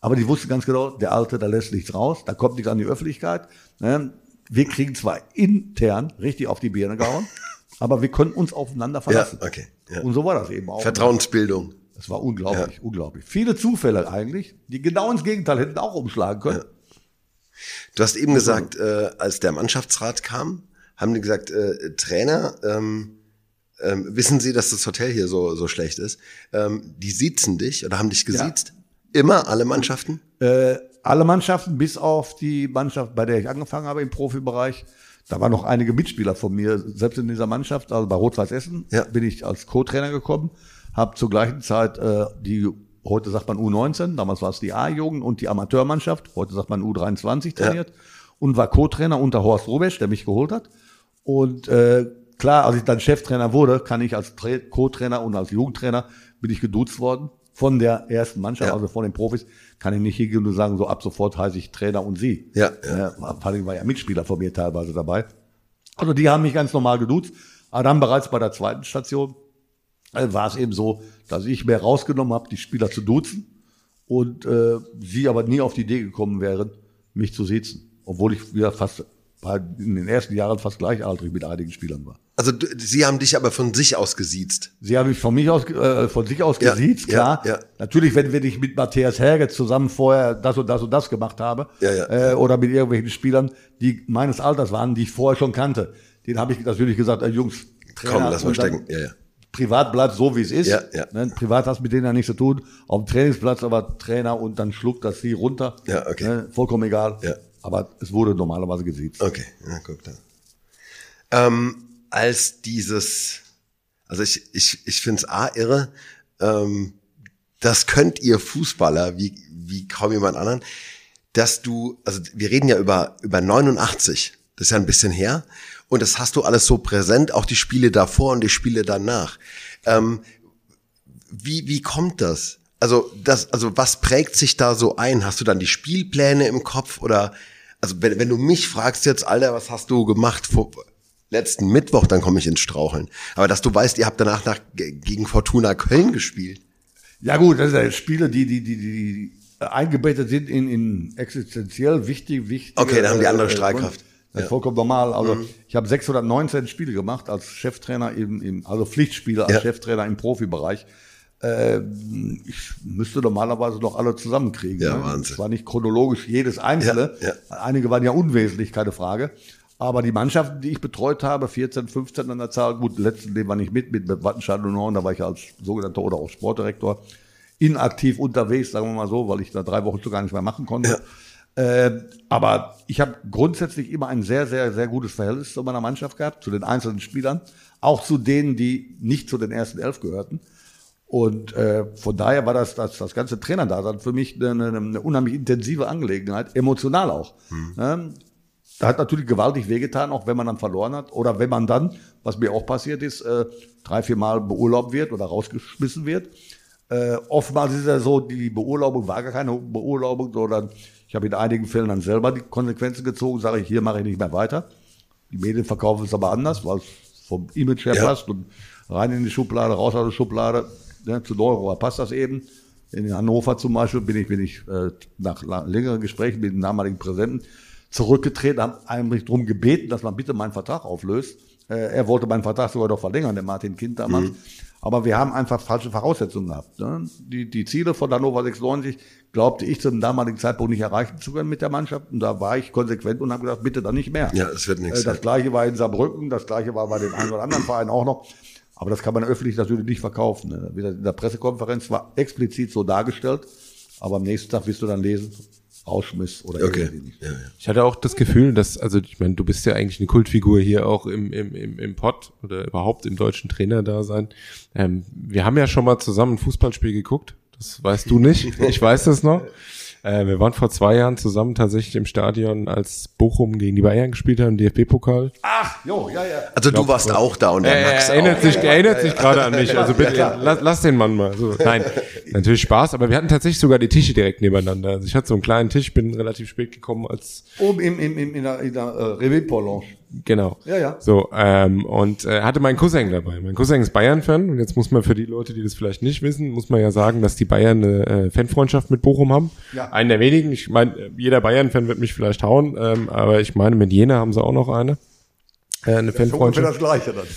Aber die wussten ganz genau, der Alte, da lässt nichts raus, da kommt nichts an die Öffentlichkeit. Ne? Wir kriegen zwar intern richtig auf die Birne gehauen, aber wir können uns aufeinander verlassen. okay, ja. Und so war das eben auch. Vertrauensbildung. Das war unglaublich, unglaublich. Viele Zufälle eigentlich, die genau ins Gegenteil hätten auch umschlagen können. Du hast eben gesagt, äh, als der Mannschaftsrat kam, haben die gesagt, äh, Trainer, ähm, ähm, wissen Sie, dass das Hotel hier so, so schlecht ist? Ähm, die siezen dich oder haben dich gesiezt? Immer, alle Mannschaften? Äh, alle Mannschaften, bis auf die Mannschaft, bei der ich angefangen habe im Profibereich, da waren noch einige Mitspieler von mir, selbst in dieser Mannschaft, also bei Rot-Weiß Essen, Ja. bin ich als Co-Trainer gekommen, habe zur gleichen Zeit äh, die, heute sagt man U19, damals war es die A-Jugend und die Amateurmannschaft, heute sagt man U23 trainiert. Und war Co-Trainer unter Horst Rubesch, der mich geholt hat. Und äh, klar, als ich dann Cheftrainer wurde, kann ich als Tra- Co-Trainer und als Jugendtrainer bin ich geduzt worden von der ersten Mannschaft, Ja. also von den Profis, kann ich nicht hingehen und sagen, so ab sofort heiße ich Trainer und Sie. Ja, ja. Vor allem war ja Mitspieler von mir teilweise dabei. Also die haben mich ganz normal geduzt. Aber dann bereits bei der zweiten Station äh, war es eben so, dass ich mir rausgenommen habe, die Spieler zu duzen und äh, sie aber nie auf die Idee gekommen wären, mich zu sitzen. Obwohl ich wieder fast in den ersten Jahren fast gleichaltrig mit einigen Spielern war. Also sie haben dich aber von sich aus gesiezt. Sie haben mich von mich aus, äh, von sich aus Ja, gesiezt, klar. ja, ja. Natürlich, wenn, wenn ich mit Matthias Herge zusammen vorher das und das und das gemacht habe, Ja, ja. Äh, oder mit irgendwelchen Spielern, die meines Alters waren, die ich vorher schon kannte, den habe ich natürlich gesagt, äh, Jungs, Komm, lass mal stecken. Ja, ja. privat bleibt so, wie es ist. Ja, ja. Ne? Privat hast mit denen ja nichts zu tun. Auf dem Trainingsplatz aber Trainer und dann schluckt das sie runter. Ja, okay. Ne? Vollkommen egal. Ja. Aber es wurde normalerweise gesiezt. Okay, ja, guck da. Ähm, als dieses, also ich, ich, ich finde es A irre, ähm, das könnt ihr Fußballer, wie, wie kaum jemand anderen, dass du, also wir reden ja über, über 89, das ist ja ein bisschen her, und das hast du alles so präsent, auch die Spiele davor und die Spiele danach. Ähm, wie, wie kommt das? Also, das, also was prägt sich da so ein? Hast du dann die Spielpläne im Kopf oder, also wenn, wenn du mich fragst jetzt, Alter, was hast du gemacht vor letzten Mittwoch, dann komme ich ins Straucheln. Aber dass du weißt, ihr habt danach nach, gegen Fortuna Köln gespielt. Ja gut, das sind ja Spiele, die, die, die, die eingebettet sind in, in existenziell wichtig, wichtig. Okay, da haben die andere Strahlkraft. Das ist Ja. vollkommen normal. Also ich habe 619 Spiele gemacht als Cheftrainer im, im also Pflichtspiele als Ja. Cheftrainer im Profibereich. Äh, ich müsste normalerweise noch alle zusammenkriegen. Ja, ne? Wahnsinn. Es war nicht chronologisch jedes einzelne. Ja, Einige waren ja unwesentlich, keine Frage. Aber die Mannschaften, die ich betreut habe, 14, 15 an der Zahl, gut, letzten Leben war nicht mit, mit Wattenscheid und Norden, da war ich als sogenannter oder auch Sportdirektor inaktiv unterwegs, sagen wir mal so, weil ich da drei Wochen schon gar nicht mehr machen konnte. Äh, aber ich habe grundsätzlich immer ein sehr, sehr, sehr gutes Verhältnis zu meiner Mannschaft gehabt, zu den einzelnen Spielern, auch zu denen, die nicht zu den ersten elf gehörten. Und äh, von daher war das, das, das ganze Trainerdasein für mich eine, eine, eine unheimlich intensive Angelegenheit, emotional auch. Ähm, da hat natürlich gewaltig wehgetan, auch wenn man dann verloren hat. Oder wenn man dann, was mir auch passiert ist, äh, drei, vier Mal beurlaubt wird oder rausgeschmissen wird. Äh, oftmals ist ja so, die Beurlaubung war gar keine Beurlaubung, sondern ich habe in einigen Fällen dann selber die Konsequenzen gezogen, sage ich, hier mache ich nicht mehr weiter. Die Medien verkaufen es aber anders, weil es vom Image her Ja. passt und rein in die Schublade, raus aus der Schublade. Ne, zu Neuro passt das eben. In Hannover zum Beispiel bin ich, bin ich äh, nach längeren Gesprächen mit dem damaligen Präsidenten zurückgetreten, habe eigentlich darum gebeten, dass man bitte meinen Vertrag auflöst. Äh, er wollte meinen Vertrag sogar noch verlängern, der Martin Kind damals. Aber wir haben einfach falsche Voraussetzungen gehabt. Ne? Die, die Ziele von Hannover 96 glaubte ich zum damaligen Zeitpunkt nicht erreichen zu können mit der Mannschaft. Und da war ich konsequent und habe gesagt, bitte dann nicht mehr. Ja, das wird nichts. Äh, Das gleiche war in Saarbrücken, das gleiche war bei den einen oder anderen Vereinen auch noch. Aber das kann man öffentlich natürlich nicht verkaufen. ne? In der Pressekonferenz war explizit so dargestellt, aber am nächsten Tag wirst du dann lesen, Rausschmiss oder Okay. irgendwie nicht. Ja, ja. Ich hatte auch das Gefühl, dass, also ich meine, du bist ja eigentlich eine Kultfigur hier auch im, im, im, im Pod oder überhaupt im deutschen Trainerdasein. Ähm, wir haben ja schon mal zusammen ein Fußballspiel geguckt. Das weißt du nicht. Ich weiß das noch. Äh, wir waren vor zwei Jahren zusammen tatsächlich im Stadion, als Bochum gegen die Bayern gespielt haben, im DFB-Pokal. Ach, jo, ja, ja. Also du warst auch da und der Er, Max er erinnert auch. sich, er erinnert sich gerade an mich. Also bitte, lass, lass den Mann mal. So, nein, natürlich Spaß, aber wir hatten tatsächlich sogar die Tische direkt nebeneinander. Also ich hatte so einen kleinen Tisch, bin relativ spät gekommen als Oben im, im, im, in der, in der äh, Revue-Lounge. Genau. Ja, ja. So, ähm, und äh, hatte meinen Cousin dabei. Mein Cousin ist Bayern-Fan und jetzt muss man für die Leute, die das vielleicht nicht wissen, muss man ja sagen, dass die Bayern eine äh, Fanfreundschaft mit Bochum haben. Ja. Einen der wenigen. Ich meine, jeder Bayern-Fan wird mich vielleicht hauen, ähm, aber ich meine, mit Jena haben sie auch noch eine. Äh, eine Ungefähr Fanfreundschaft. das Gleiche dann.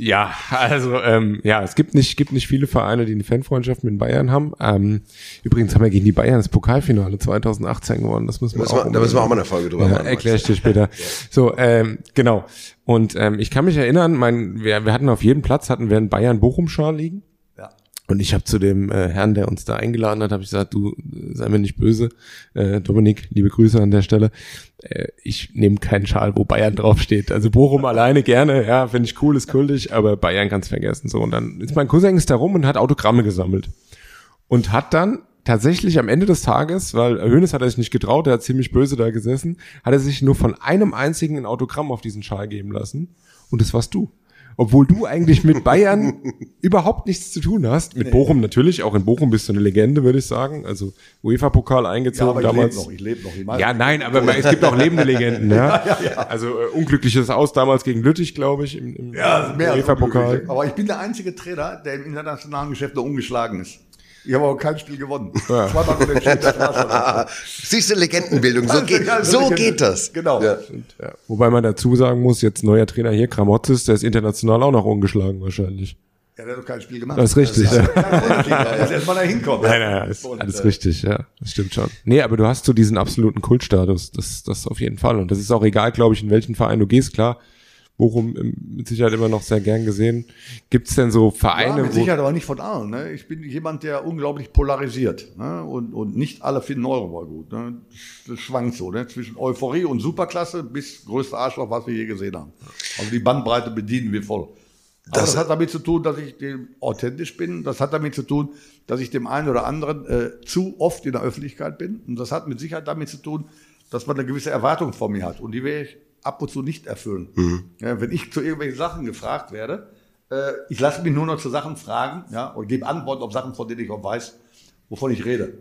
Ja, also ähm, ja, es gibt nicht, gibt nicht viele Vereine, die eine Fanfreundschaft mit den Bayern haben. Ähm, übrigens haben wir gegen die Bayern das Pokalfinale 2018 gewonnen. Das müssen wir auch da müssen wir auch mal eine Folge drüber ja, machen, Erkläre ich dir später. So, ähm, genau. Und ähm, ich kann mich erinnern, mein, wir, wir hatten auf jedem Platz hatten wir einen Bayern-Bochum-Schal liegen. Und ich habe zu dem äh, Herrn, der uns da eingeladen hat, habe ich gesagt, du äh, sei mir nicht böse, äh, Dominik, liebe Grüße an der Stelle. Äh, ich nehme keinen Schal, wo Bayern draufsteht. Also Bochum alleine gerne, ja, finde ich cool, ist kultig, aber Bayern kannst vergessen. So und dann ist mein Cousin ist da rum und hat Autogramme gesammelt und hat dann tatsächlich am Ende des Tages, weil Hönes hat er sich nicht getraut, der hat ziemlich böse da gesessen, hat er sich nur von einem einzigen ein Autogramm auf diesen Schal geben lassen und das warst du. Obwohl du eigentlich mit Bayern überhaupt nichts zu tun hast. Mit Bochum natürlich, auch in Bochum bist du eine Legende, würde ich sagen. Also UEFA-Pokal eingezogen aber damals. ich lebe noch, ich lebe noch. Ja, nein, aber es gibt auch lebende Legenden. Ja? Also äh, unglückliches Aus damals gegen Lüttich, glaube ich, im, im Ja, UEFA-Pokal. Aber ich bin der einzige Trainer, der im internationalen Geschäft noch ungeschlagen ist. Ich habe aber kein Spiel gewonnen. Ja. Zweimal unentschieden, das war's auch. Siehst du, Legendenbildung, so, geht, Ja, so Legende. geht das. Genau. Ja. Ja. Wobei man dazu sagen muss, jetzt neuer Trainer hier, Kramotzes, der ist international auch noch ungeschlagen wahrscheinlich. Ja, der hat doch kein Spiel gemacht. Das ist richtig, ja. Kein Unterschied, da muss erst mal da hinkommen. Nein, nein, ist Und, alles äh, richtig, ja. Das stimmt schon. Nee, aber du hast so diesen absoluten Kultstatus. Das, das auf jeden Fall. Und das ist auch egal, glaube ich, in welchen Verein du gehst, klar. Bochum mit Sicherheit immer noch sehr gern gesehen. Gibt's denn so Ja, Vereine, mit wo, Sicherheit, aber nicht von allen. Ne? Ich bin jemand, der unglaublich polarisiert. Ne? Und, und nicht alle finden Euroball gut. Ne? Das schwankt so. Ne? Zwischen Euphorie und Superklasse bis größte Arschloch, was wir je gesehen haben. Also die Bandbreite bedienen wir voll. Aber Das- das, hat damit zu tun, dass ich dem authentisch bin. Das hat damit zu tun, dass ich dem einen oder anderen äh, zu oft in der Öffentlichkeit bin. Und das hat mit Sicherheit damit zu tun, dass man eine gewisse Erwartung von mir hat. Und die werde ich ab und zu nicht erfüllen. Ja, wenn ich zu irgendwelchen Sachen gefragt werde, äh, ich lasse mich nur noch zu Sachen fragen ja, und gebe Antworten auf Sachen, von denen ich auch weiß, wovon ich rede.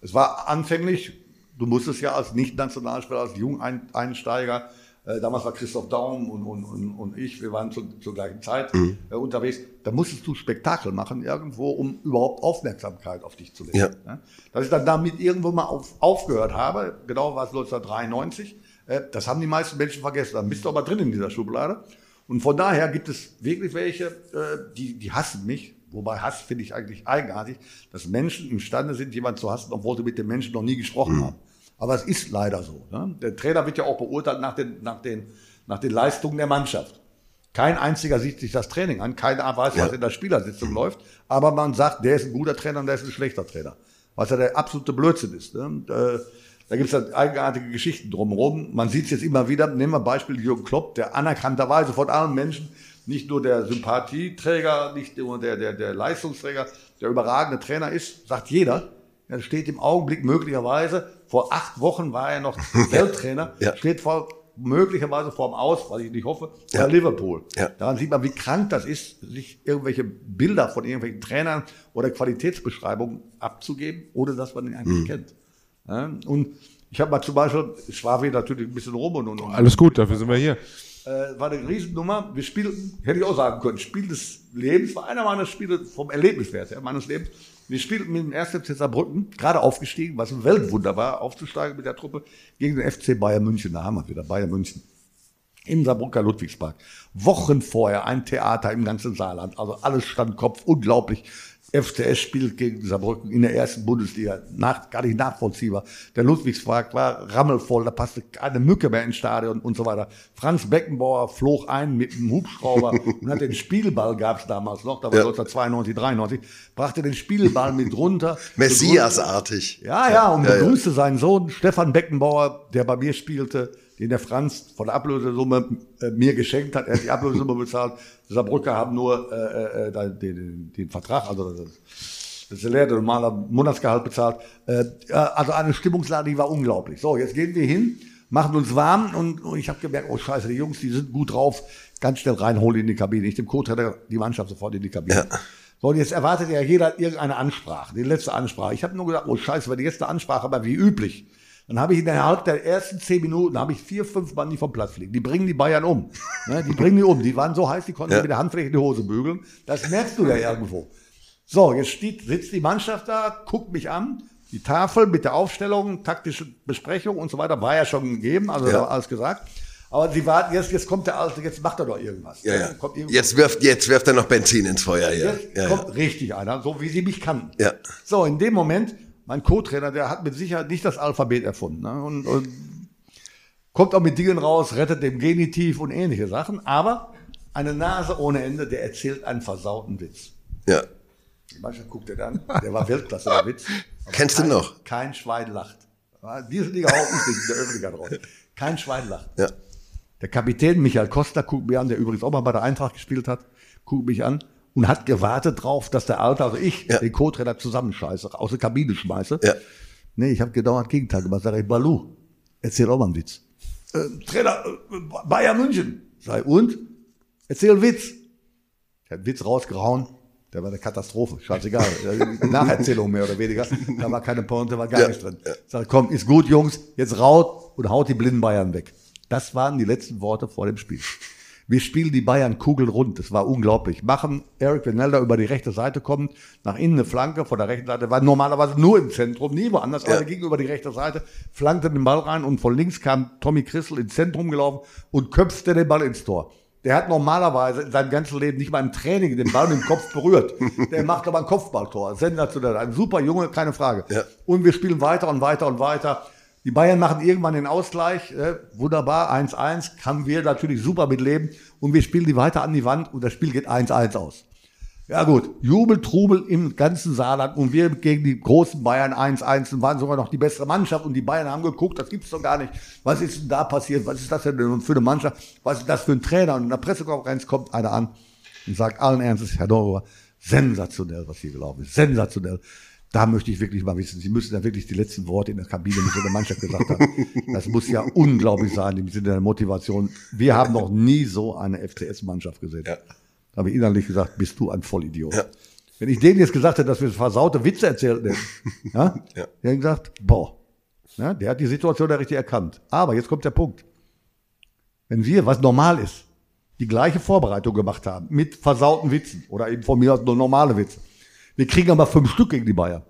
Es war anfänglich, du musstest ja als Nicht-Nationalspieler, als Jungeinsteiger, äh, damals war Christoph Daum und, und, und, und ich, wir waren zu, zur gleichen Zeit äh, unterwegs, da musstest du Spektakel machen irgendwo, um überhaupt Aufmerksamkeit auf dich zu legen. Ja. Ja? Dass ich dann damit irgendwo mal auf, aufgehört habe, genau war es 1993, äh, das haben die meisten Menschen vergessen. Dann bist du aber drin in dieser Schublade. Und von daher gibt es wirklich welche, äh, die, die hassen mich. Wobei Hass finde ich eigentlich eigenartig, dass Menschen imstande sind, jemanden zu hassen, obwohl sie mit dem Menschen noch nie gesprochen haben. Aber es ist leider so. Ne? Der Trainer wird ja auch beurteilt nach den, nach, den, nach den Leistungen der Mannschaft. Kein einziger sieht sich das Training an, keiner weiß, was in der Spielersitzung läuft, aber man sagt, der ist ein guter Trainer und der ist ein schlechter Trainer. Was ja der absolute Blödsinn ist. Ne? Und, äh, da gibt es halt eigenartige Geschichten drumherum. Man sieht es jetzt immer wieder, nehmen wir Beispiel Jürgen Klopp, der anerkannterweise von allen Menschen, nicht nur der Sympathieträger, nicht nur der, der, der Leistungsträger, der überragende Trainer ist, sagt jeder. Er steht im Augenblick möglicherweise, vor acht Wochen war er noch Welttrainer, Ja. steht vor, möglicherweise vorm Aus, was ich nicht hoffe, bei Ja. Liverpool. Ja. Daran sieht man, wie krank das ist, sich irgendwelche Bilder von irgendwelchen Trainern oder Qualitätsbeschreibungen abzugeben, ohne dass man ihn eigentlich Mhm. kennt. Ja, und ich habe mal zum Beispiel, es war wieder natürlich ein bisschen rum und, und, und alles gut, dafür sind wir hier. äh, war eine Riesennummer. Wir spielten, hätte ich auch sagen können, Spiel des Lebens, war einer meiner Spiele vom Erlebniswert ja, meines Lebens. Wir spielten mit dem 1. FC Saarbrücken, gerade aufgestiegen, was ein Weltwunder war, aufzusteigen mit der Truppe gegen den FC Bayern München. Da haben wir wieder, Bayern München. Im Saarbrücker Ludwigspark. Wochen vorher ein Theater im ganzen Saarland. Also alles stand Kopf, unglaublich. FCS spielt gegen Saarbrücken in der ersten Bundesliga. Nach, gar nicht nachvollziehbar. Der Ludwigspark war rammelvoll, da passte keine Mücke mehr ins Stadion und so weiter. Franz Beckenbauer flog ein mit einem Hubschrauber und hat den Spielball, gab es damals noch, da war Ja. 1992, 93, brachte den Spielball mit runter. Messiasartig. Ja, ja, und Ja, ja. begrüßte seinen Sohn Stefan Beckenbauer, der bei mir spielte, den der Franz von der Ablösesumme äh, mir geschenkt hat. Er hat die Ablösesumme bezahlt. Saarbrücker haben nur äh, äh, äh, den, den, Vertrag, also das, das Salär, der normale Monatsgehalt bezahlt. Äh, also eine Stimmungslage, die war unglaublich. So, jetzt gehen wir hin, machen uns warm und, und ich habe gemerkt, oh scheiße, die Jungs, die sind gut drauf. Ganz schnell reinholen in die Kabine. Ich dem Co-Trainer die Mannschaft sofort in die Kabine. Ja. So, und jetzt erwartet ja jeder irgendeine Ansprache, die letzte Ansprache. Ich habe nur gedacht, oh scheiße, wenn die jetzt eine Ansprache, aber wie üblich. Dann habe ich innerhalb der ersten zehn Minuten, habe ich vier, fünf Mann, die vom Platz fliegen. Die bringen die Bayern um. Ne, die bringen die um. Die waren so heiß, die konnten Ja. mit der Handfläche die Hose bügeln. Das merkst du ja irgendwo. So, jetzt steht, sitzt die Mannschaft da, guckt mich an. Die Tafel mit der Aufstellung, taktische Besprechung und so weiter war ja schon gegeben, also Ja. alles gesagt. Aber sie warten, jetzt, jetzt kommt der Alte, jetzt macht er doch irgendwas. Ja, ja. Irgendwas. Jetzt wirft, jetzt wirft er noch Benzin ins Feuer hier. Jetzt Ja, ja. kommt richtig einer, so wie sie mich kannten. Ja. So, in dem Moment, mein Co-Trainer, der hat mit Sicherheit nicht das Alphabet erfunden. Ne? Und, und kommt auch mit Dingen raus, rettet dem Genitiv und ähnliche Sachen. Aber eine Nase ohne Ende, der erzählt einen versauten Witz. ja. Mannschaft guckt er dann, der war Weltklasse, der Witz. Kennst du kein, noch? Kein Schwein lacht. Diese Liga auch nicht in der Öffentlichkeit raus. Kein Schwein lacht. Ja. Der Kapitän Michael Costa guckt mich an, der übrigens auch mal bei der Eintracht gespielt hat, guckt mich an und hat gewartet drauf, dass der Alte, also ich, Ja. den Co-Trainer zusammenscheiße, aus der Kabine schmeiße. Ja. Nee, ich habe gedauert Gegenteil gemacht. Sag ich, Balu, erzähl auch mal einen Witz. Äh, Trainer, äh, Bayern München. Sei und? Erzähl einen Witz. Der hat Witz rausgehauen. Der war eine Katastrophe. Scheißegal. Nacherzählung mehr oder weniger. Da war keine Pointe, war gar Ja, nichts drin. Sag, komm, ist gut, Jungs. Jetzt raut und haut die blinden Bayern weg. Das waren die letzten Worte vor dem Spiel. Wir spielen die Bayern kugelrund. Das war unglaublich. Machen Eric Venelda über die rechte Seite kommt, nach innen eine Flanke von der rechten Seite, war normalerweise nur im Zentrum, nie woanders, aber er ging über die rechte Seite, flankte den Ball rein und von links kam Tommy Christel ins Zentrum gelaufen und köpfte den Ball ins Tor. Der hat normalerweise in seinem ganzen Leben nicht mal im Training den Ball mit dem Kopf berührt. Der macht aber ein Kopfballtor. Sensationell. Ein super Junge, keine Frage. Ja. Und wir spielen weiter und weiter und weiter. Die Bayern machen irgendwann den Ausgleich. Äh, wunderbar, 1-1. Kann wir natürlich super mit leben. Und wir spielen die weiter an die Wand und das Spiel geht 1-1 aus. Ja gut, Jubel, Trubel im ganzen Saarland und wir gegen die großen Bayern 1-1 und waren sogar noch die bessere Mannschaft und die Bayern haben geguckt, das gibt's doch gar nicht. Was ist denn da passiert? Was ist das denn für eine Mannschaft? Was ist das für ein Trainer? Und in der Pressekonferenz kommt einer an und sagt allen Ernstes, Herr Dorber, sensationell, was hier gelaufen ist. Sensationell. Da möchte ich wirklich mal wissen, Sie müssen ja wirklich die letzten Worte in der Kabine mit der Mannschaft gesagt haben. Das muss ja unglaublich sein im Sinne der Motivation. Wir haben noch nie so eine FCS-Mannschaft gesehen. Ja. Da habe ich innerlich gesagt, bist du ein Vollidiot. Wenn ich denen jetzt gesagt hätte, dass wir versaute Witze erzählt hätten, ja, Ja. der hat gesagt, boah, ja, der hat die Situation ja richtig erkannt. Aber jetzt kommt der Punkt. Wenn wir, was normal ist, die gleiche Vorbereitung gemacht haben, mit versauten Witzen oder eben von mir aus nur normale Witze, wir kriegen aber fünf Stück gegen die Bayern.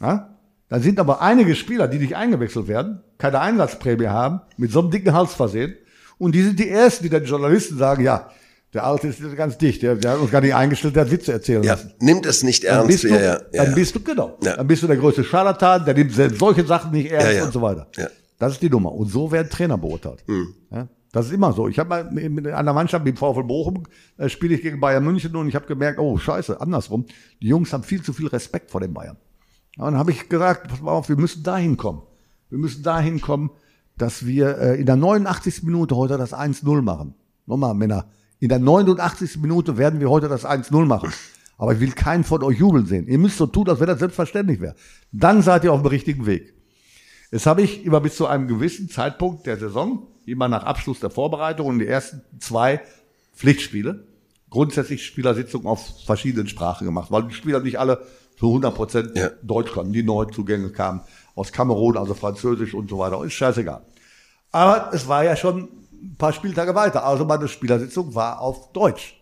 Ja? Dann sind aber einige Spieler, die nicht eingewechselt werden, keine Einsatzprämie haben, mit so einem dicken Hals versehen. Und die sind die Ersten, die den Journalisten sagen, ja, der Alte ist ganz dicht, der, der hat uns gar nicht eingestellt, der hat Witze erzählen Ja, lassen. nimmt es nicht Dann ernst. bist, du, ja, ja, ja, dann bist du, genau, dann bist du der größte Scharlatan, der nimmt solche Sachen nicht ernst und so weiter. Das ist die Nummer. Und so werden Trainer beurteilt. Ja, das ist immer so. Ich habe mal mit einer Mannschaft, dem VfL Bochum, äh, spiele ich gegen Bayern München und ich habe gemerkt, oh scheiße, andersrum. Die Jungs haben viel zu viel Respekt vor den Bayern. Und dann habe ich gesagt, pass mal auf, wir müssen dahin kommen. Wir müssen dahin kommen, dass wir äh, in der 89. Minute heute das 1-0 machen. Nochmal, Männer. In der 89. Minute werden wir heute das 1-0 machen. Aber ich will keinen von euch jubeln sehen. Ihr müsst so tun, als wenn das selbstverständlich wäre. Dann seid ihr auf dem richtigen Weg. Jetzt habe ich immer bis zu einem gewissen Zeitpunkt der Saison, immer nach Abschluss der Vorbereitung und die ersten zwei Pflichtspiele, grundsätzlich Spielersitzungen auf verschiedenen Sprachen gemacht, weil die Spieler nicht alle zu 100 Prozent Ja. Deutsch konnten. Die Neuzugänge kamen aus Kamerun, also Französisch und so weiter. Ist scheißegal. Aber es war ja schon ein paar Spieltage weiter. Also meine Spielersitzung war auf Deutsch.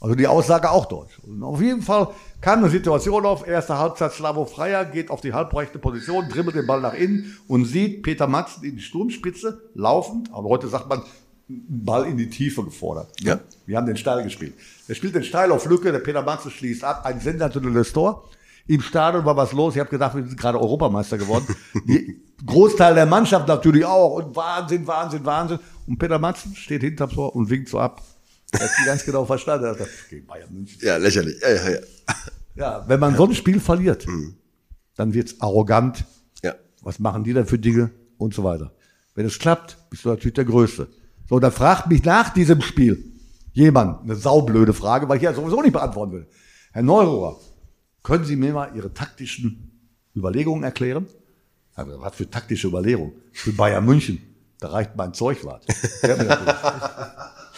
Also die Aussage auch Deutsch. Und auf jeden Fall kam eine Situation auf, erste Halbzeit Slavo Freier geht auf die halbrechte Position, dribbelt den Ball nach innen und sieht Peter Matzen in die Sturmspitze laufend, aber heute sagt man, Ball in die Tiefe gefordert. Ja. Wir haben den Steil gespielt. Er spielt den Steil auf Lücke, der Peter Matzen schließt ab, ein sensationelles Tor. Im Stadion war was los. Ich habe gedacht, wir sind gerade Europameister geworden. Die Großteil der Mannschaft natürlich auch. Und Wahnsinn, Wahnsinn, Wahnsinn. Und Peter Matzen steht hinterm Tor und winkt so ab. Er hat sie ganz genau verstanden. Er hat gesagt, gegen Bayern München. ja, lächerlich. Ja, ja, ja. Ja, wenn man so ein Spiel verliert, dann wird's arrogant. ja. Was machen die denn für Dinge? Und so weiter. Wenn es klappt, bist du natürlich der Größte. So, da fragt mich nach diesem Spiel jemand eine saublöde Frage, weil ich ja sowieso nicht beantworten will. Herr Neururer, können Sie mir mal Ihre taktischen Überlegungen erklären? Was für taktische Überlegungen? Für Bayern München. Da reicht mein Zeugwart.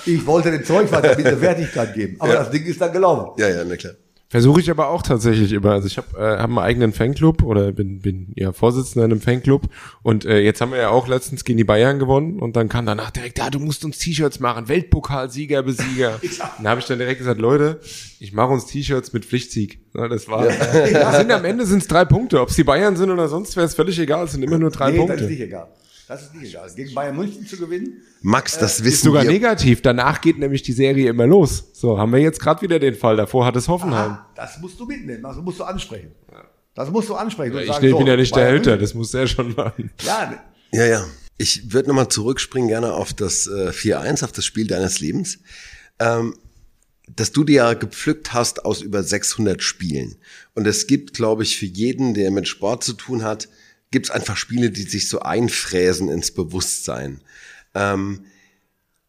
Der das. Ich wollte dem Zeugwart ja bitte Wertigkeit geben, aber Ja. das Ding ist dann gelaufen. Ja, ja, na klar. Versuche ich aber auch tatsächlich immer. Also ich habe äh, hab einen eigenen Fanclub oder bin, bin ja Vorsitzender in einem Fanclub und äh, jetzt haben wir ja auch letztens gegen die Bayern gewonnen und dann kam danach direkt, ja, du musst uns T-Shirts machen, Weltpokalsieger, Besieger. dann habe ich dann direkt gesagt, Leute, ich mache uns T-Shirts mit Pflichtsieg. Ja, das war, das sind am Ende sind es drei Punkte. Ob es die Bayern sind oder sonst wäre es völlig egal. Es sind immer nur drei Nee, das Punkte. ist nicht egal. Das ist nicht egal. Gegen Bayern München zu gewinnen, Max, das Ist wissen sogar wir. negativ. Danach geht nämlich die Serie immer los. So, haben wir jetzt gerade wieder den Fall. Davor hat es Hoffenheim. Ah, das musst du mitnehmen, das musst du ansprechen. Das musst du ansprechen. und ich sagen, bin so, ja nicht der Bayern Hälter, München. das muss er schon machen. Ja, Ja, ja. Ich würde nochmal zurückspringen gerne auf das äh, 4-1, auf das Spiel deines Lebens. Ähm, dass du dir ja gepflückt hast aus über 600 Spielen. Und es gibt, glaube ich, für jeden, der mit Sport zu tun hat, gibt es einfach Spiele, die sich so einfräsen ins Bewusstsein. Ähm,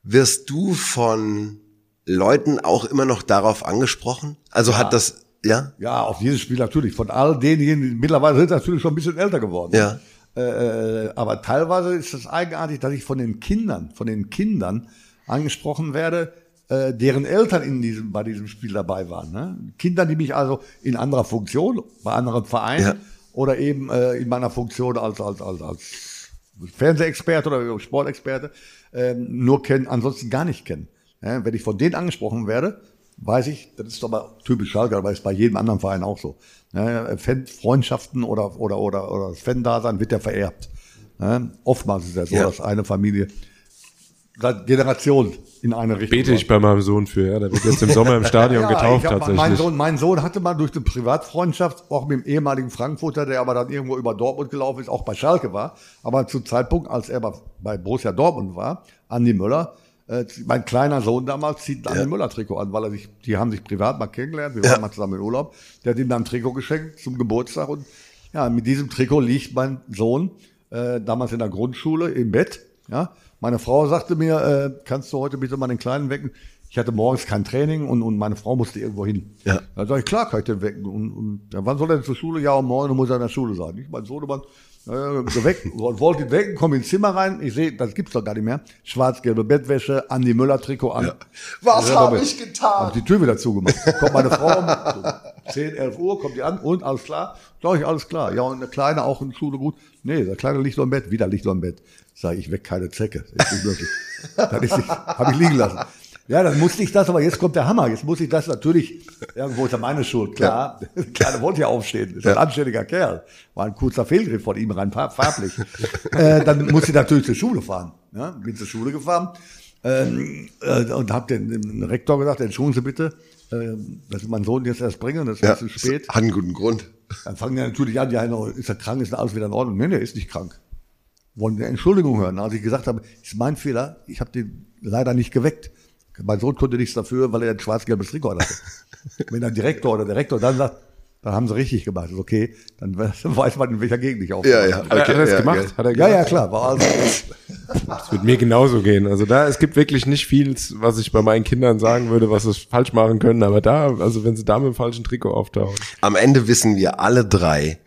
wirst du von Leuten auch immer noch darauf angesprochen? Also hat das, ja? ja, auf dieses Spiel natürlich. Von all denjenigen, die mittlerweile sind natürlich schon ein bisschen älter geworden. Ja. Äh, äh, aber teilweise ist es eigenartig, dass ich von den Kindern, von den Kindern angesprochen werde, äh, deren Eltern in diesem, bei diesem Spiel dabei waren. Ne? Kinder, die mich also in anderer Funktion, bei anderen Vereinen Ja. Oder eben äh, in meiner Funktion als, als, als, als Fernsehexperte oder Sportexperte ähm, nur kennen, ansonsten gar nicht kennen. Ja, wenn ich von denen angesprochen werde, weiß ich, das ist aber typisch Schalke, aber ist bei jedem anderen Verein auch so. Ja, Fan Freundschaften oder, oder, oder, oder das Fan-Dasein wird ja vererbt. Ja, oftmals ist es ja so, dass eine Familie seit Generationen in eine Richtung Bete ich bei meinem Sohn für, ja. Der wird jetzt im Sommer im Stadion getauft ich hab, tatsächlich. Mein Sohn, mein Sohn hatte mal durch eine Privatfreundschaft, auch mit dem ehemaligen Frankfurter, der aber dann irgendwo über Dortmund gelaufen ist, auch bei Schalke war, aber zu Zeitpunkt, als er bei- Borussia Dortmund war, Andi Möller, äh, mein kleiner Sohn damals zieht ein Andi Möller Trikot an, weil er sich, die haben sich privat mal kennengelernt, wir waren mal zusammen in Urlaub, der hat ihm dann ein Trikot geschenkt zum Geburtstag und ja, mit diesem Trikot liegt mein Sohn äh, damals in der Grundschule im Bett. Ja, meine Frau sagte mir, äh, kannst du heute bitte mal den Kleinen wecken? Ich hatte morgens kein Training und, und meine Frau musste irgendwo hin. Ja. Da sag ich, klar kann ich den wecken. Und, und ja, wann soll er denn zur Schule? Ja, um neun muss er in der Schule sein. Ich, mein Sohnemann, äh, geweckt, wollte ihn wecken, komm ins Zimmer rein. Ich sehe, das gibt's doch gar nicht mehr. Schwarz-gelbe Bettwäsche, Andi Müller Trikot an. Was Ja, hab damit. ich getan? Hab die Tür wieder zugemacht. Kommt meine Frau um so 10, 11 Uhr, kommt die an und alles klar? Sag ich, alles klar. Ja, und der Kleine auch in der Schule gut. Nee, der Kleine liegt noch im Bett, wieder liegt noch im Bett. Sag ich, weck keine Zecke. Ist nicht möglich. Dann ist nicht, hab ich liegen lassen. Ja, dann musste ich das, aber jetzt kommt der Hammer. Jetzt muss ich das natürlich, irgendwo ist ja meine Schuld, klar. Der Kleine wollte ja aufstehen, ist ein anständiger Kerl. War ein kurzer Fehlgriff von ihm rein farb- farblich. äh, dann musste ich natürlich zur Schule fahren. Ja, bin zur Schule gefahren ähm, äh, und habe den, dem Rektor gesagt, entschuldigen Sie bitte, ähm, dass ich meinen Sohn jetzt erst bringe, das ist Ja, zu spät. hat einen guten Grund. Dann fangen die natürlich an, ja, ist er krank, ist alles wieder in Ordnung? Nee, nee, ist nicht krank. Wollen eine Entschuldigung hören. Als ich gesagt habe, ist mein Fehler, ich habe den leider nicht geweckt. Mein Sohn konnte nichts dafür, weil er ein schwarz-gelbes Trikot hatte. Wenn der Direktor oder der Rektor dann sagt, dann haben sie richtig gemacht, ist okay, dann weiß man, in welcher Gegend ich aufgehe. Ja, ja. Hat er- hat er das ja, gemacht? ja. Hat er Ja, gemacht? ja, klar. War also, Das wird mir genauso gehen. Also da, es gibt wirklich nicht viel, was ich bei meinen Kindern sagen würde, was sie falsch machen können. Aber da, also wenn sie da mit dem falschen Trikot auftauchen. Am Ende wissen wir alle drei,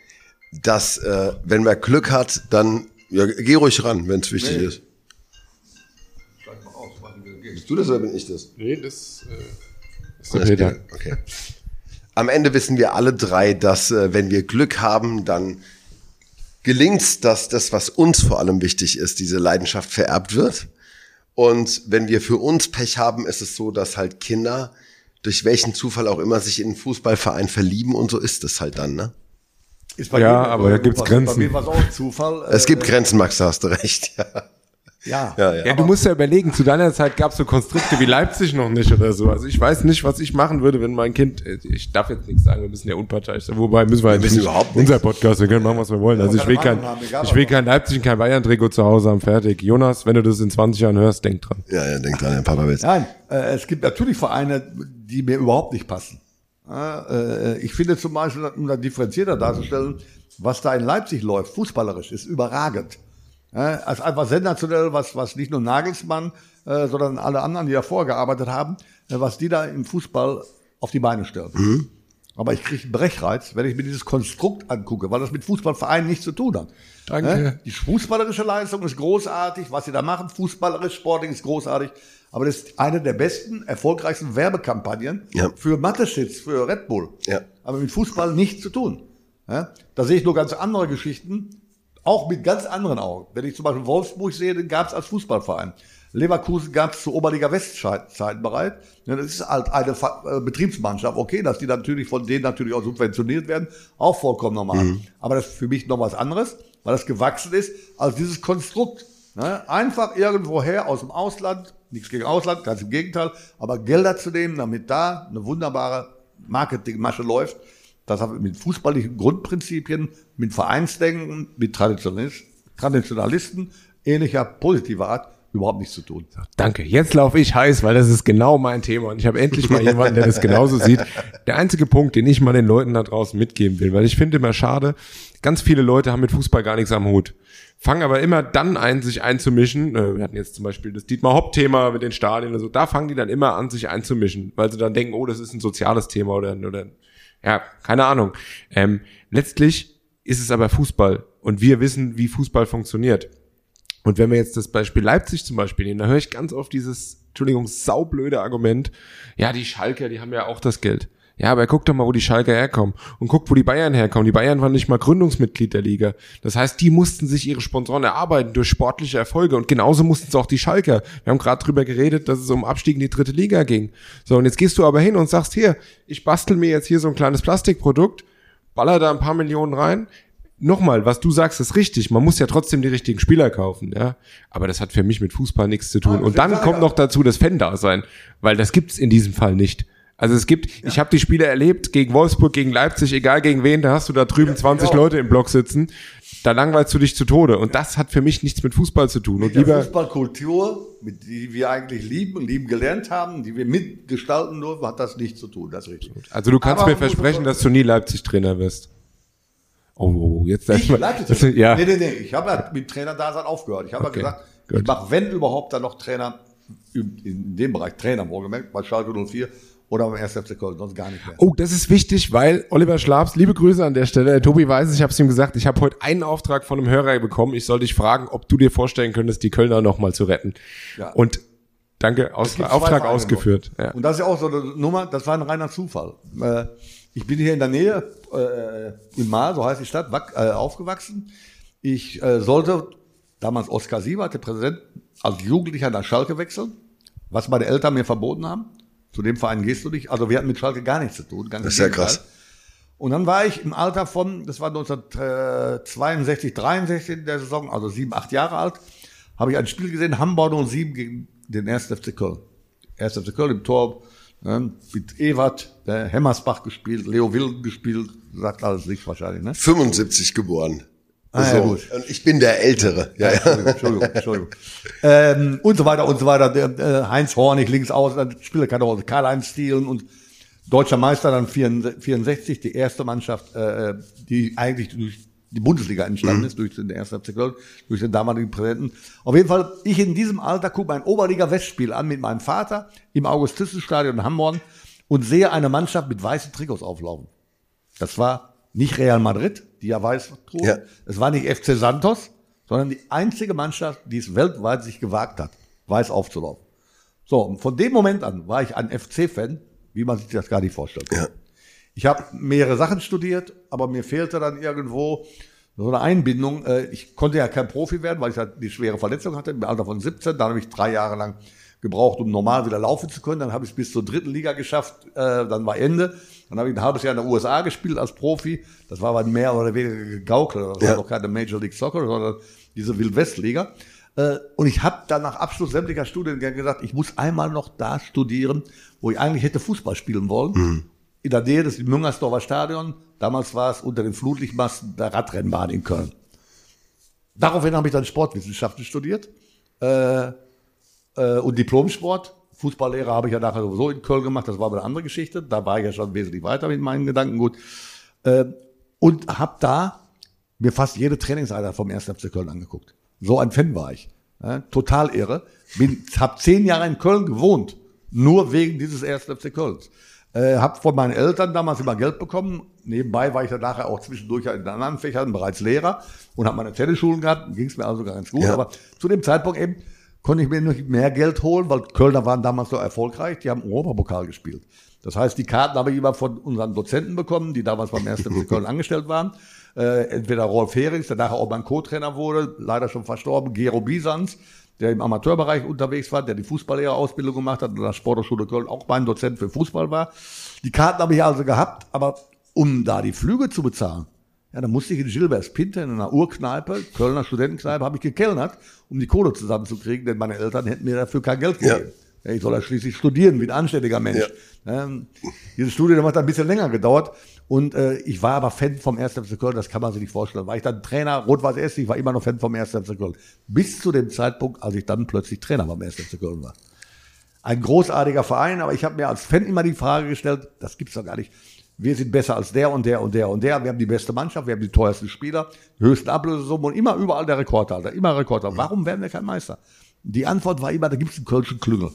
dass äh, wenn man Glück hat, dann ja, geh ruhig ran, wenn es wichtig ist. Bist du das oder bin ich das? Nee, das äh, ist geht. Okay. Am Ende wissen wir alle drei, dass äh, wenn wir Glück haben, dann gelingt's, dass das, was uns vor allem wichtig ist, diese Leidenschaft vererbt wird. Und wenn wir für uns Pech haben, ist es so, dass halt Kinder durch welchen Zufall auch immer sich in einen Fußballverein verlieben und so ist es halt dann, ne? Ist bei Ja, jedem- aber da gibt's bei- Grenzen. Bei mir war es auch ein Zufall. Es gibt äh, Grenzen, Max, da hast du recht. Ja, ja. ja, ja. Ja, du musst ja überlegen, zu deiner Zeit gab es so Konstrukte wie Leipzig noch nicht oder so. Also ich weiß nicht, was ich machen würde, wenn mein Kind, äh, ich darf jetzt nichts sagen, wir müssen ja unparteiisch sein, wobei müssen wir, eigentlich wissen nicht. überhaupt Unser Podcast, wir können machen, was wir wollen. Also ich will kein, haben, ich will kein Leipzig und kein Bayern-Trikot zu Hause haben, fertig. Jonas, wenn du das in 20 Jahren hörst, denk dran. Ja, ja, denk dran, der Papa will's. Nein, äh, es gibt natürlich Vereine, die mir überhaupt nicht passen. Äh, ich finde zum Beispiel, um da differenzierter darzustellen, was da in Leipzig läuft, fußballerisch, ist überragend. Ist einfach sensationell, was, was nicht nur Nagelsmann, äh, sondern alle anderen, die da vorgearbeitet haben, äh, was die da im Fußball auf die Beine stellen. Aber ich kriege einen Brechreiz, wenn ich mir dieses Konstrukt angucke, weil das mit Fußballvereinen nichts zu tun hat. Danke. Die fußballerische Leistung ist großartig, was sie da machen, fußballerisch, sportlich ist großartig. Aber das ist eine der besten, erfolgreichsten Werbekampagnen Ja. für Mateschitz, für Red Bull. Ja. Aber mit Fußball nichts zu tun. Ja? Da sehe ich nur ganz andere Geschichten, auch mit ganz anderen Augen. Wenn ich zum Beispiel Wolfsburg sehe, den gab es als Fußballverein. Leverkusen gab es zu Oberliga Westzeiten bereit. Ja, das ist halt eine Ver- äh, Betriebsmannschaft. Okay, dass die natürlich von denen natürlich auch subventioniert werden, auch vollkommen normal. Aber das ist für mich noch was anderes, weil das gewachsen ist als dieses Konstrukt. Ne? Einfach irgendwoher aus dem Ausland, nichts gegen Ausland, ganz im Gegenteil, aber Gelder zu nehmen, damit da eine wunderbare Marketingmasche läuft. Das hat mit fußballlichen Grundprinzipien, mit Vereinsdenken, mit Traditionalist- Traditionalisten ähnlicher positiver Art überhaupt nichts zu tun. Danke. Jetzt laufe ich heiß, weil das ist genau mein Thema und ich habe endlich mal jemanden, der das genauso sieht. Der einzige Punkt, den ich mal den Leuten da draußen mitgeben will, weil ich finde immer schade, ganz viele Leute haben mit Fußball gar nichts am Hut. Fangen aber immer dann ein, sich einzumischen. Äh, Wir hatten jetzt zum Beispiel das Dietmar Hopp-Thema mit den Stadien und so. Da fangen die dann immer an, sich einzumischen, weil sie dann denken, oh, das ist ein soziales Thema oder, oder ja, keine Ahnung. Ähm, letztlich ist es aber Fußball und wir wissen, wie Fußball funktioniert. Und wenn wir jetzt das Beispiel Leipzig zum Beispiel nehmen, da höre ich ganz oft dieses Entschuldigung, saublöde Argument. Ja, die Schalker, die haben ja auch das Geld. Ja, aber guck doch mal, wo die Schalker herkommen. Und guck, wo die Bayern herkommen. Die Bayern waren nicht mal Gründungsmitglied der Liga. Das heißt, die mussten sich ihre Sponsoren erarbeiten durch sportliche Erfolge. Und genauso mussten es auch die Schalker. Wir haben gerade drüber geredet, dass es um Abstieg in die dritte Liga ging. So, und jetzt gehst du aber hin und sagst, hier, ich bastel mir jetzt hier so ein kleines Plastikprodukt, baller da ein paar Millionen rein. Nochmal, was du sagst, ist richtig. Man muss ja trotzdem die richtigen Spieler kaufen, ja. Aber das hat für mich mit Fußball nichts zu tun. Ah, und dann kommt noch dazu das Fan-Dasein. Weil das gibt's in diesem Fall nicht. Also es gibt, ich habe die Spiele erlebt gegen Wolfsburg, gegen Leipzig, egal gegen wen, da hast du da drüben 20 auch. Leute im Block sitzen. Da langweilst du dich zu Tode. Und das hat für mich nichts mit Fußball zu tun. Und Die lieber, Fußballkultur, mit die wir eigentlich lieben und lieben gelernt haben, die wir mitgestalten durften, hat das nichts zu tun. Das richtig. also du kannst Aber mir versprechen, dass du nie Leipzig-Trainer wirst. Oh, oh, oh, jetzt Ich. Leipzig das- Trainer. Ja. Nee, nee, nee. Ich habe ja mit Trainer-Dasein aufgehört. Ich habe ja Okay, gesagt, gut. ich mache, wenn überhaupt, dann noch Trainer in dem Bereich Trainer, wohlgemerkt, bei Schalke 04 oder beim 1. FC Köln, sonst gar nicht mehr. Oh, das ist wichtig, weil Oliver Schlabs, liebe Grüße an der Stelle. Der Tobi weiß es, ich habe es ihm gesagt, ich habe heute einen Auftrag von einem Hörer bekommen. Ich soll dich fragen, ob du dir vorstellen könntest, die Kölner nochmal zu retten. Ja. Und danke, Aus, Auftrag ausgeführt. Ja. Und das ist ja auch so eine Nummer, das war ein reiner Zufall. Äh, ich bin hier in der Nähe, äh, in Mahl, so heißt die Stadt, äh, aufgewachsen. Ich äh, sollte, damals Oskar Siebert, der Präsident, als Jugendlicher nach Schalke wechseln, was meine Eltern mir verboten haben. Zu dem Verein gehst du nicht. Also wir hatten mit Schalke gar nichts zu tun. Ganz Das ist ja krass. Und dann war ich im Alter von, das war 1962, 63 in der Saison, also sieben, acht Jahre alt, habe ich ein Spiel gesehen, Hamburg 07 gegen den 1. FC Köln. 1. FC Köln im Tor, ne, mit Ewart, der Hemmersbach gespielt, Leo Wilden gespielt, sagt alles nicht wahrscheinlich, ne? 75 geboren. Ah, so. ja, gut. Und ich bin der Ältere. Ja, ja. Entschuldigung, Entschuldigung, Entschuldigung. ähm, und so weiter und so weiter. Der, äh, Heinz Hornig links aus, dann spielt keine Rolle. Karl-Heinz Stielen und deutscher Meister dann 64, die erste Mannschaft, äh, die eigentlich durch die Bundesliga entstanden ist, durch den ersten FC Köln, durch den damaligen Präsidenten. Auf jeden Fall, ich in diesem Alter gucke mein Oberliga-Westspiel an mit meinem Vater im August-Thyssen-Stadion in Hamburg und sehe eine Mannschaft mit weißen Trikots auflaufen. Das war nicht Real Madrid, die ja weiß trugen. Ja. Es war nicht FC Santos, sondern die einzige Mannschaft, die es weltweit sich gewagt hat, weiß aufzulaufen. So, und von dem Moment an war ich ein FC-Fan, wie man sich das gar nicht vorstellt. Ja. Ich habe mehrere Sachen studiert, aber mir fehlte dann irgendwo so eine Einbindung. Äh, Ich konnte ja kein Profi werden, weil ich halt die schwere Verletzung hatte, im Alter von 17. Dann habe ich drei Jahre lang gebraucht, um normal wieder laufen zu können. Dann habe ich es bis zur dritten Liga geschafft. Äh, Dann war Ende. Dann habe ich ein halbes Jahr in den USA gespielt als Profi. Das war aber mehr oder weniger gegaukelt. Das Ja. war noch keine Major League Soccer, sondern diese Wildwest-Liga. Äh, Und ich habe dann nach Abschluss sämtlicher Studiengänge gesagt, ich muss einmal noch da studieren, wo ich eigentlich hätte Fußball spielen wollen. In der Nähe des Müngersdorfer Stadion. Damals war es unter den Flutlichtmasten der Radrennbahn in Köln. Daraufhin habe ich dann Sportwissenschaften studiert äh, äh, und Diplomsport. Fußballlehrer habe ich ja nachher sowieso in Köln gemacht, das war aber eine andere Geschichte. Da war ich ja schon wesentlich weiter mit meinen Gedanken gut. Äh, und habe da mir fast jede Trainingseinheit vom 1. FC Köln angeguckt. So ein Fan war ich. Total irre. Bin, habe zehn Jahre in Köln gewohnt, nur wegen dieses 1. FC Kölns. Äh, habe von meinen Eltern damals immer Geld bekommen. Nebenbei war ich dann nachher auch zwischendurch in anderen Fächern bereits Lehrer und habe meine Tennisschulen gehabt. Ging es mir also ganz gut. Ja. Aber zu dem Zeitpunkt eben konnte ich mir nicht mehr Geld holen, weil Kölner waren damals so erfolgreich. Die haben Europapokal gespielt. Das heißt, die Karten habe ich immer von unseren Dozenten bekommen, die damals beim 1. FC Köln angestellt waren. Äh, entweder Rolf Herings, der nachher auch mein Co-Trainer wurde, leider schon verstorben, Gero Bisans, der im Amateurbereich unterwegs war, der die Fußballlehrerausbildung gemacht hat und an der Sporthochschule Köln auch mein Dozent für Fußball war. Die Karten habe ich also gehabt, aber um da die Flüge zu bezahlen, ja, dann musste ich in Gilberts Pinte in einer Urkneipe, Kölner Studentenkneipe, habe ich gekellnert, um die Kohle zusammenzukriegen, denn meine Eltern hätten mir dafür kein Geld gegeben. Ja. Ich soll ja schließlich studieren, wie ein anständiger Mensch. Ähm, diese Studie hat ein bisschen länger gedauert. Und äh, ich war aber Fan vom 1. FC Köln, das kann man sich nicht vorstellen. War ich dann Trainer, Rot-Weiß Essen, ich war immer noch Fan vom 1. FC Köln. Bis zu dem Zeitpunkt, als ich dann plötzlich Trainer beim 1. FC Köln war. Ein großartiger Verein, aber ich habe mir als Fan immer die Frage gestellt, das gibt's doch gar nicht. Wir sind besser als der und der und der und der. Wir haben die beste Mannschaft, wir haben die teuersten Spieler, höchsten Ablösesummen und immer überall der Rekordhalter, immer Rekordhalter. Warum werden wir kein Meister? Die Antwort war immer, da gibt's einen Kölschen Klüngel.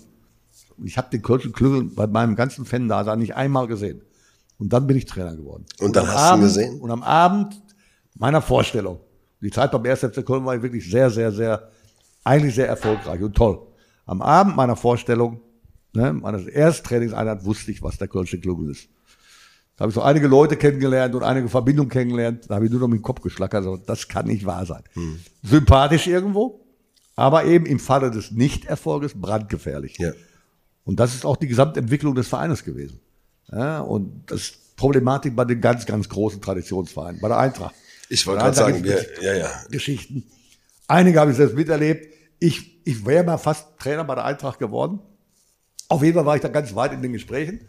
Ich habe den Kölschen Klüngel bei meinem ganzen Fan da nicht einmal gesehen. Und dann bin ich Trainer geworden. Und dann hast du ihn Abend, gesehen? Und am Abend meiner Vorstellung. Die Zeit beim 1. FC Köln war wirklich sehr, sehr, sehr, eigentlich sehr erfolgreich und toll. Am Abend meiner Vorstellung, ne, meines ersten Trainingseinheit, wusste ich, was der Kölsche Klugel ist. Da habe ich so einige Leute kennengelernt und einige Verbindungen kennengelernt. Da habe ich nur noch mit dem Kopf geschlackert. Also, das kann nicht wahr sein. Hm. Sympathisch irgendwo, aber eben im Falle des Nichterfolges brandgefährlich. Ja. Und das ist auch die Gesamtentwicklung des Vereines gewesen. Ja, und das ist Problematik bei den ganz, ganz großen Traditionsvereinen, bei der Eintracht. Ich wollte gerade sagen, wir, ja, ja. Geschichten. Einige habe ich selbst miterlebt. Ich, ich wäre mal fast Trainer bei der Eintracht geworden. Auf jeden Fall war ich da ganz weit in den Gesprächen.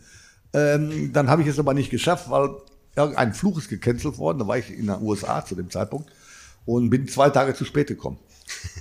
Ähm, dann habe ich es aber nicht geschafft, weil irgendein Fluch ist gecancelt worden. Da war ich in den USA zu dem Zeitpunkt und bin zwei Tage zu spät gekommen.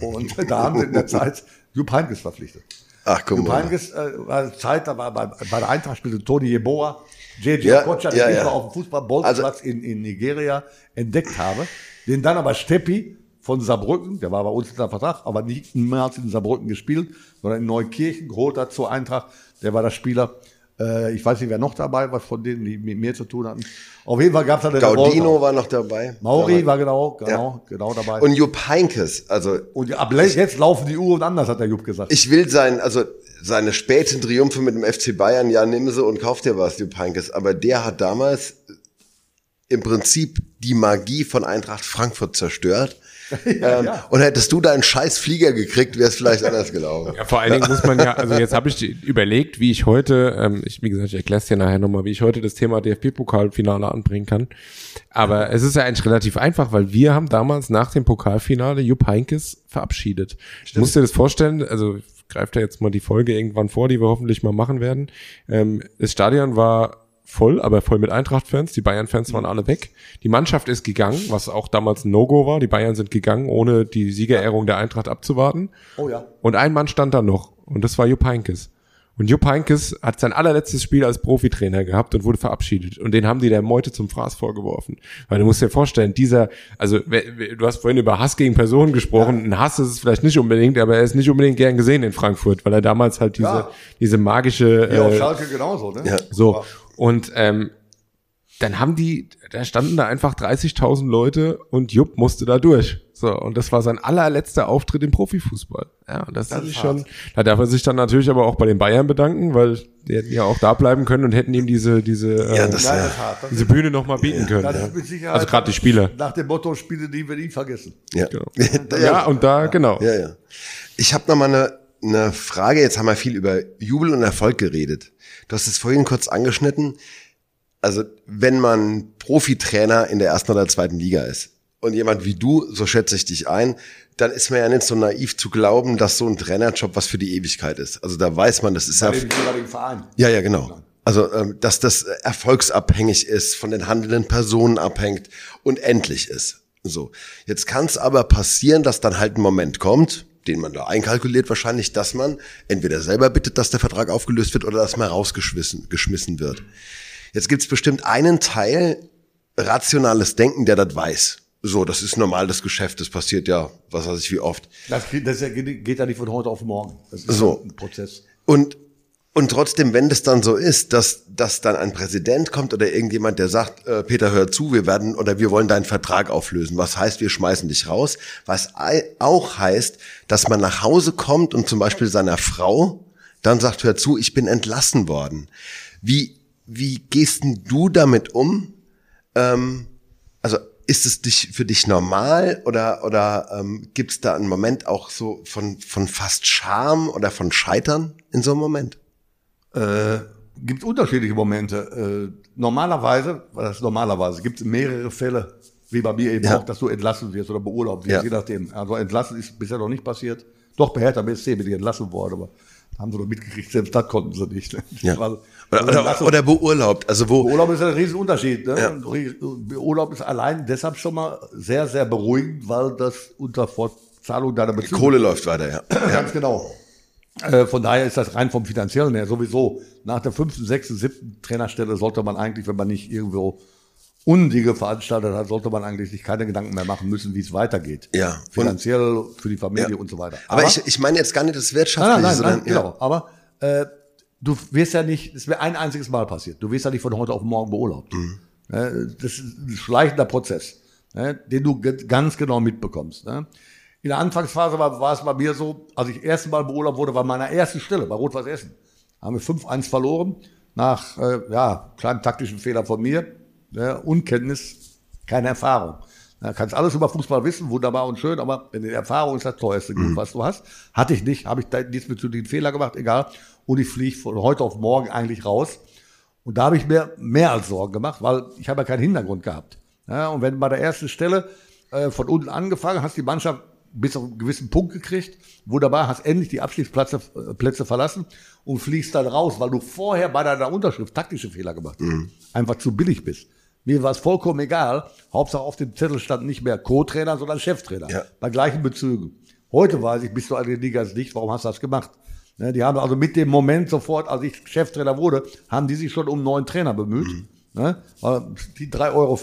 Und da haben sie in der Zeit Jupp Heynckes verpflichtet. Ach, guck Jupp mal. Heynckes äh, war Zeit, da war bei, bei der Eintracht spielte Toni Jeboa, JJ Ja, Okocha, den ja, ich ja. auf dem Fußballbolzplatz in, in Nigeria entdeckt habe, den dann aber Steppi von Saarbrücken, der war bei uns unter Vertrag, aber nicht niemals in Saarbrücken gespielt, sondern in Neukirchen geholt hat zur Eintracht. Der war der Spieler. Äh, ich weiß nicht, wer noch dabei war von denen, die mit mir zu tun hatten. Auf jeden Fall gab es da den Gaudino war noch dabei. Mauri war genau, genau, genau dabei. Und Jupp Heinkes, also Und ab jetzt laufen die Uhren anders, hat der Jupp gesagt. ich will sein, also seine späten Triumphe mit dem FC Bayern, ja, nimm sie und kauf dir was, Jupp Heinkes. Aber der hat damals im Prinzip die Magie von Eintracht Frankfurt zerstört. ähm, ja. Und hättest du da einen scheiß Flieger gekriegt, wäre es vielleicht anders gelaufen. Ja, vor allen Dingen muss man ja, also jetzt habe ich überlegt, wie ich heute, ähm, ich, wie gesagt, ich erkläre es dir nachher nochmal, wie ich heute das Thema DFB-Pokalfinale anbringen kann. Aber es ist ja eigentlich relativ einfach, weil wir haben damals nach dem Pokalfinale Jupp Heinkes verabschiedet. Du musst dir das vorstellen, also ich greife da jetzt mal die Folge irgendwann vor, die wir hoffentlich mal machen werden. Ähm, das Stadion war voll, aber voll mit Eintracht-Fans. Die Bayern-Fans waren alle weg. Die Mannschaft ist gegangen, was auch damals ein No-Go war. Die Bayern sind gegangen, ohne die Siegerehrung der Eintracht abzuwarten. Oh ja. Und ein Mann stand da noch und das war Jupp Heynckes. Und Jupp Heynckes hat sein allerletztes Spiel als Profitrainer gehabt und wurde verabschiedet. Und den haben die der Meute zum Fraß vorgeworfen. Weil du musst dir vorstellen, dieser, also du hast vorhin über Hass gegen Personen gesprochen. Ein Hass ist es vielleicht nicht unbedingt, aber er ist nicht unbedingt gern gesehen in Frankfurt, weil er damals halt diese, Ja. diese magische Ja, auf äh, Schalke genauso, ne? Ja. so. Und ähm, dann haben die, da standen da einfach 30.000 Leute und Jupp musste da durch. So, und das war sein allerletzter Auftritt im Profifußball. Ja, und das, Das ist ist schon, da darf er sich dann natürlich aber auch bei den Bayern bedanken, weil die hätten ja auch da bleiben können und hätten ihm diese, diese, Ja, äh. Das diese Bühne nochmal bieten können. Ja. ist mit Sicherheit. Also gerade die Spieler. Nach dem Motto, Spiele, die wir nie vergessen. Ja, Genau. Ja, und da, genau. Ja, ja. Ich habe noch mal eine, eine Frage. Jetzt haben wir viel über Jubel und Erfolg geredet. Du hast es vorhin kurz angeschnitten. Also, wenn man Profitrainer in der ersten oder zweiten Liga ist und jemand wie du, so schätze ich dich ein, dann ist man ja nicht so naiv zu glauben, dass so ein Trainerjob was für die Ewigkeit ist. Also da weiß man, das ist ja dem Verein. ja, ja, genau. Also, ähm, dass das erfolgsabhängig ist, von den handelnden Personen abhängt und endlich ist. So. Jetzt kann es aber passieren, dass dann halt ein Moment kommt, den man da einkalkuliert wahrscheinlich, dass man entweder selber bittet, dass der Vertrag aufgelöst wird oder dass man rausgeschmissen geschmissen wird. Jetzt gibt's bestimmt einen Teil rationales Denken, der das weiß. So, das ist normal das Geschäft, das passiert ja, was weiß ich wie oft. Das, geht- das geht ja nicht von heute auf morgen. Das ist So. ein Prozess. Und, und trotzdem, wenn das dann so ist, dass, dass dann ein Präsident kommt oder irgendjemand, der sagt, äh, Peter, hör zu, wir werden oder wir wollen deinen Vertrag auflösen. Was heißt, wir schmeißen dich raus? Was auch heißt, dass man nach Hause kommt und zum Beispiel seiner Frau dann sagt, hör zu, ich bin entlassen worden. Wie, wie gehst denn du damit um? Ähm, also ist es dich, für dich normal oder, oder ähm, gibt es da einen Moment auch so von, von fast Scham oder von Scheitern in so einem Moment? Äh, gibt unterschiedliche Momente. Äh, normalerweise, was heißt normalerweise, gibt es mehrere Fälle, wie bei mir eben Ja. auch, dass du entlassen wirst oder beurlaubt wirst, Ja. je nachdem. Also entlassen ist bisher noch nicht passiert. Doch bei Hertha BSC bin ich entlassen worden, aber haben sie doch mitgekriegt, selbst das konnten sie nicht. ne? Ja. Weil- Oder, oder, Entlassung- oder beurlaubt. Also wo, Urlaub ist ein Riesenunterschied. Ne? Ja. Urlaub ist allein deshalb schon mal sehr, sehr beruhigend, weil das unter Fortzahlung deiner Beziehung Kohle läuft weiter, ja. Ganz genau. Äh, von daher ist das rein vom Finanziellen her sowieso. Nach der fünften, sechsten, siebten Trainerstelle sollte man eigentlich, wenn man nicht irgendwo Undinge veranstaltet hat, sollte man eigentlich sich keine Gedanken mehr machen müssen, wie es weitergeht. Ja. Finanziell, für die Familie Ja. und so weiter. Aber, ich, ich meine jetzt gar nicht das Wirtschaftliche, nein, nein, sondern nein, genau. Aber äh, du wirst ja nicht, es wäre ein einziges Mal passiert. Du wirst ja nicht von heute auf morgen beurlaubt. Mhm. Äh, Das ist ein schleichender Prozess, ne, den du ganz genau mitbekommst. Ne. In der Anfangsphase war, war es bei mir so, als ich erste Mal beurlaubt wurde, war meiner ersten Stelle bei Rot-Weiß Essen. Haben wir 5-1 verloren, nach äh, ja, kleinen taktischen Fehler von mir, ja, Unkenntnis, keine Erfahrung. Ja, kannst alles über Fußball wissen, wunderbar und schön, aber wenn die Erfahrung ist das teuerste Gut, was du hast. Hatte ich nicht, habe ich da diesbezüglich einen Fehler gemacht, egal. Und ich fliege von heute auf morgen eigentlich raus. Und da habe ich mir mehr als Sorgen gemacht, weil ich habe ja keinen Hintergrund gehabt. Ja, und wenn bei der ersten Stelle äh, von unten angefangen, hast die Mannschaft bis auf einen gewissen Punkt gekriegt, wunderbar, hast endlich die Abstiegsplätze äh, Plätze verlassen und fliegst dann raus, weil du vorher bei deiner Unterschrift taktische Fehler gemacht hast. Mhm. Einfach zu billig bist. Mir war es vollkommen egal. Hauptsache auf dem Zettel stand nicht mehr Co-Trainer, sondern Cheftrainer. Ja. Bei gleichen Bezügen. Heute weiß ich, bist du an den Ligas nicht, warum hast du das gemacht? Ne, die haben also mit dem Moment sofort, als ich Cheftrainer wurde, haben die sich schon um einen neuen Trainer bemüht. Mhm. Ne? Die 3,50 Euro,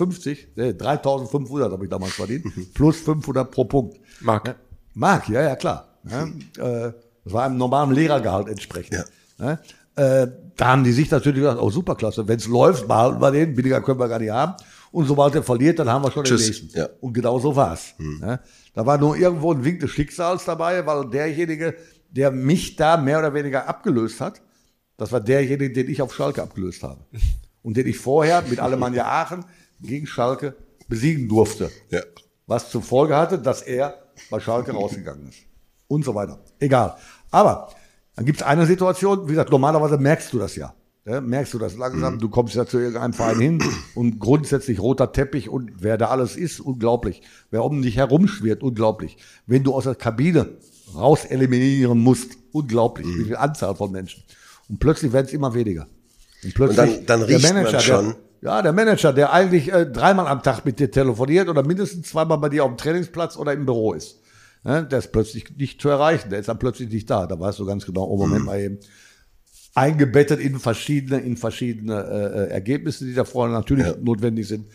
ne, 3.500 habe ich damals verdient, mhm. plus 500 pro Punkt. Mark. Ne? Mark, ja, ja, klar. Ne? Äh, das war einem normalen Lehrergehalt entsprechend. Ja. Ne? Äh, da haben die sich natürlich gesagt, oh superklasse, wenn es läuft, behalten wir den, billiger können wir gar nicht haben. Und sobald er verliert, dann haben wir schon Tschüss. den nächsten. Ja. Und genau so war's. Hm. Ja, da war nur irgendwo ein Wink des Schicksals dabei, weil derjenige, der mich da mehr oder weniger abgelöst hat, das war derjenige, den ich auf Schalke abgelöst habe. Und den ich vorher mit Alemannia Aachen gegen Schalke besiegen durfte. Ja. Was zur Folge hatte, dass er bei Schalke rausgegangen ist. Und so weiter. Egal. Aber dann gibt es eine Situation, wie gesagt, normalerweise merkst du das ja. ja merkst du das langsam, mhm. du kommst ja zu irgendeinem Verein hin und grundsätzlich roter Teppich und wer da alles ist, unglaublich. Wer um dich herumschwirrt, unglaublich. Wenn du aus der Kabine raus eliminieren musst, unglaublich, mhm. wie viel Anzahl von Menschen. Und plötzlich werden es immer weniger. Und plötzlich und dann, dann riecht der Manager, man schon. Der, ja, der Manager, der eigentlich äh, dreimal am Tag mit dir telefoniert oder mindestens zweimal bei dir auf dem Trainingsplatz oder im Büro ist. Ne? Der ist plötzlich nicht zu erreichen, der ist dann plötzlich nicht da. Da weißt du ganz genau, oh Moment mhm. mal eben. Eingebettet in verschiedene, in verschiedene äh, äh, Ergebnisse, die da vorne natürlich ja. notwendig sind.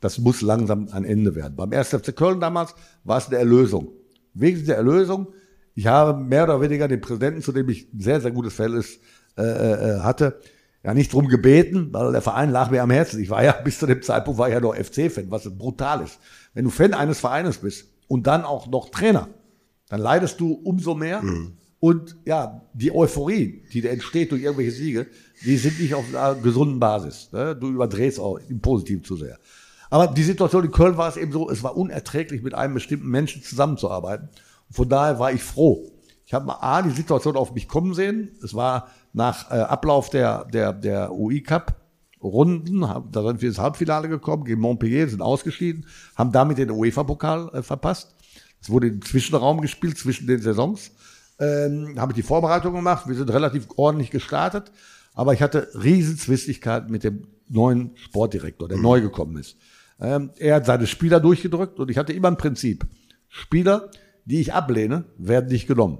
Das muss langsam ein Ende werden. Beim 1. FC Köln damals war es eine Erlösung. Wegen der Erlösung, ich habe mehr oder weniger den Präsidenten, zu dem ich ein sehr, sehr gutes Verhältnis äh, äh, hatte, ja nicht drum gebeten, weil der Verein lag mir am Herzen. Ich war ja bis zu dem Zeitpunkt war ich ja noch FC-Fan, was brutal ist. Wenn du Fan eines Vereines bist und dann auch noch Trainer, dann leidest du umso mehr. Mhm. Und ja, die Euphorie, die entsteht durch irgendwelche Siege, die sind nicht auf einer gesunden Basis. Ne? Du überdrehst auch im Positiven zu sehr. Aber die Situation in Köln war es eben so, es war unerträglich, mit einem bestimmten Menschen zusammenzuarbeiten. Und von daher war ich froh. Ich habe mal A, die Situation auf mich kommen sehen. Es war nach äh, Ablauf der, der, der UI Cup Runden, da sind wir ins Halbfinale gekommen, gegen Montpellier, sind ausgeschieden, haben damit den UEFA-Pokal äh, verpasst. Es wurde im Zwischenraum gespielt, zwischen den Saisons. Ähm, habe ich die Vorbereitung gemacht, wir sind relativ ordentlich gestartet, aber ich hatte Riesenzwistigkeiten mit dem neuen Sportdirektor, der mhm. neu gekommen ist. Ähm, er hat seine Spieler durchgedrückt und ich hatte immer ein Prinzip. Spieler, die ich ablehne, werden nicht genommen.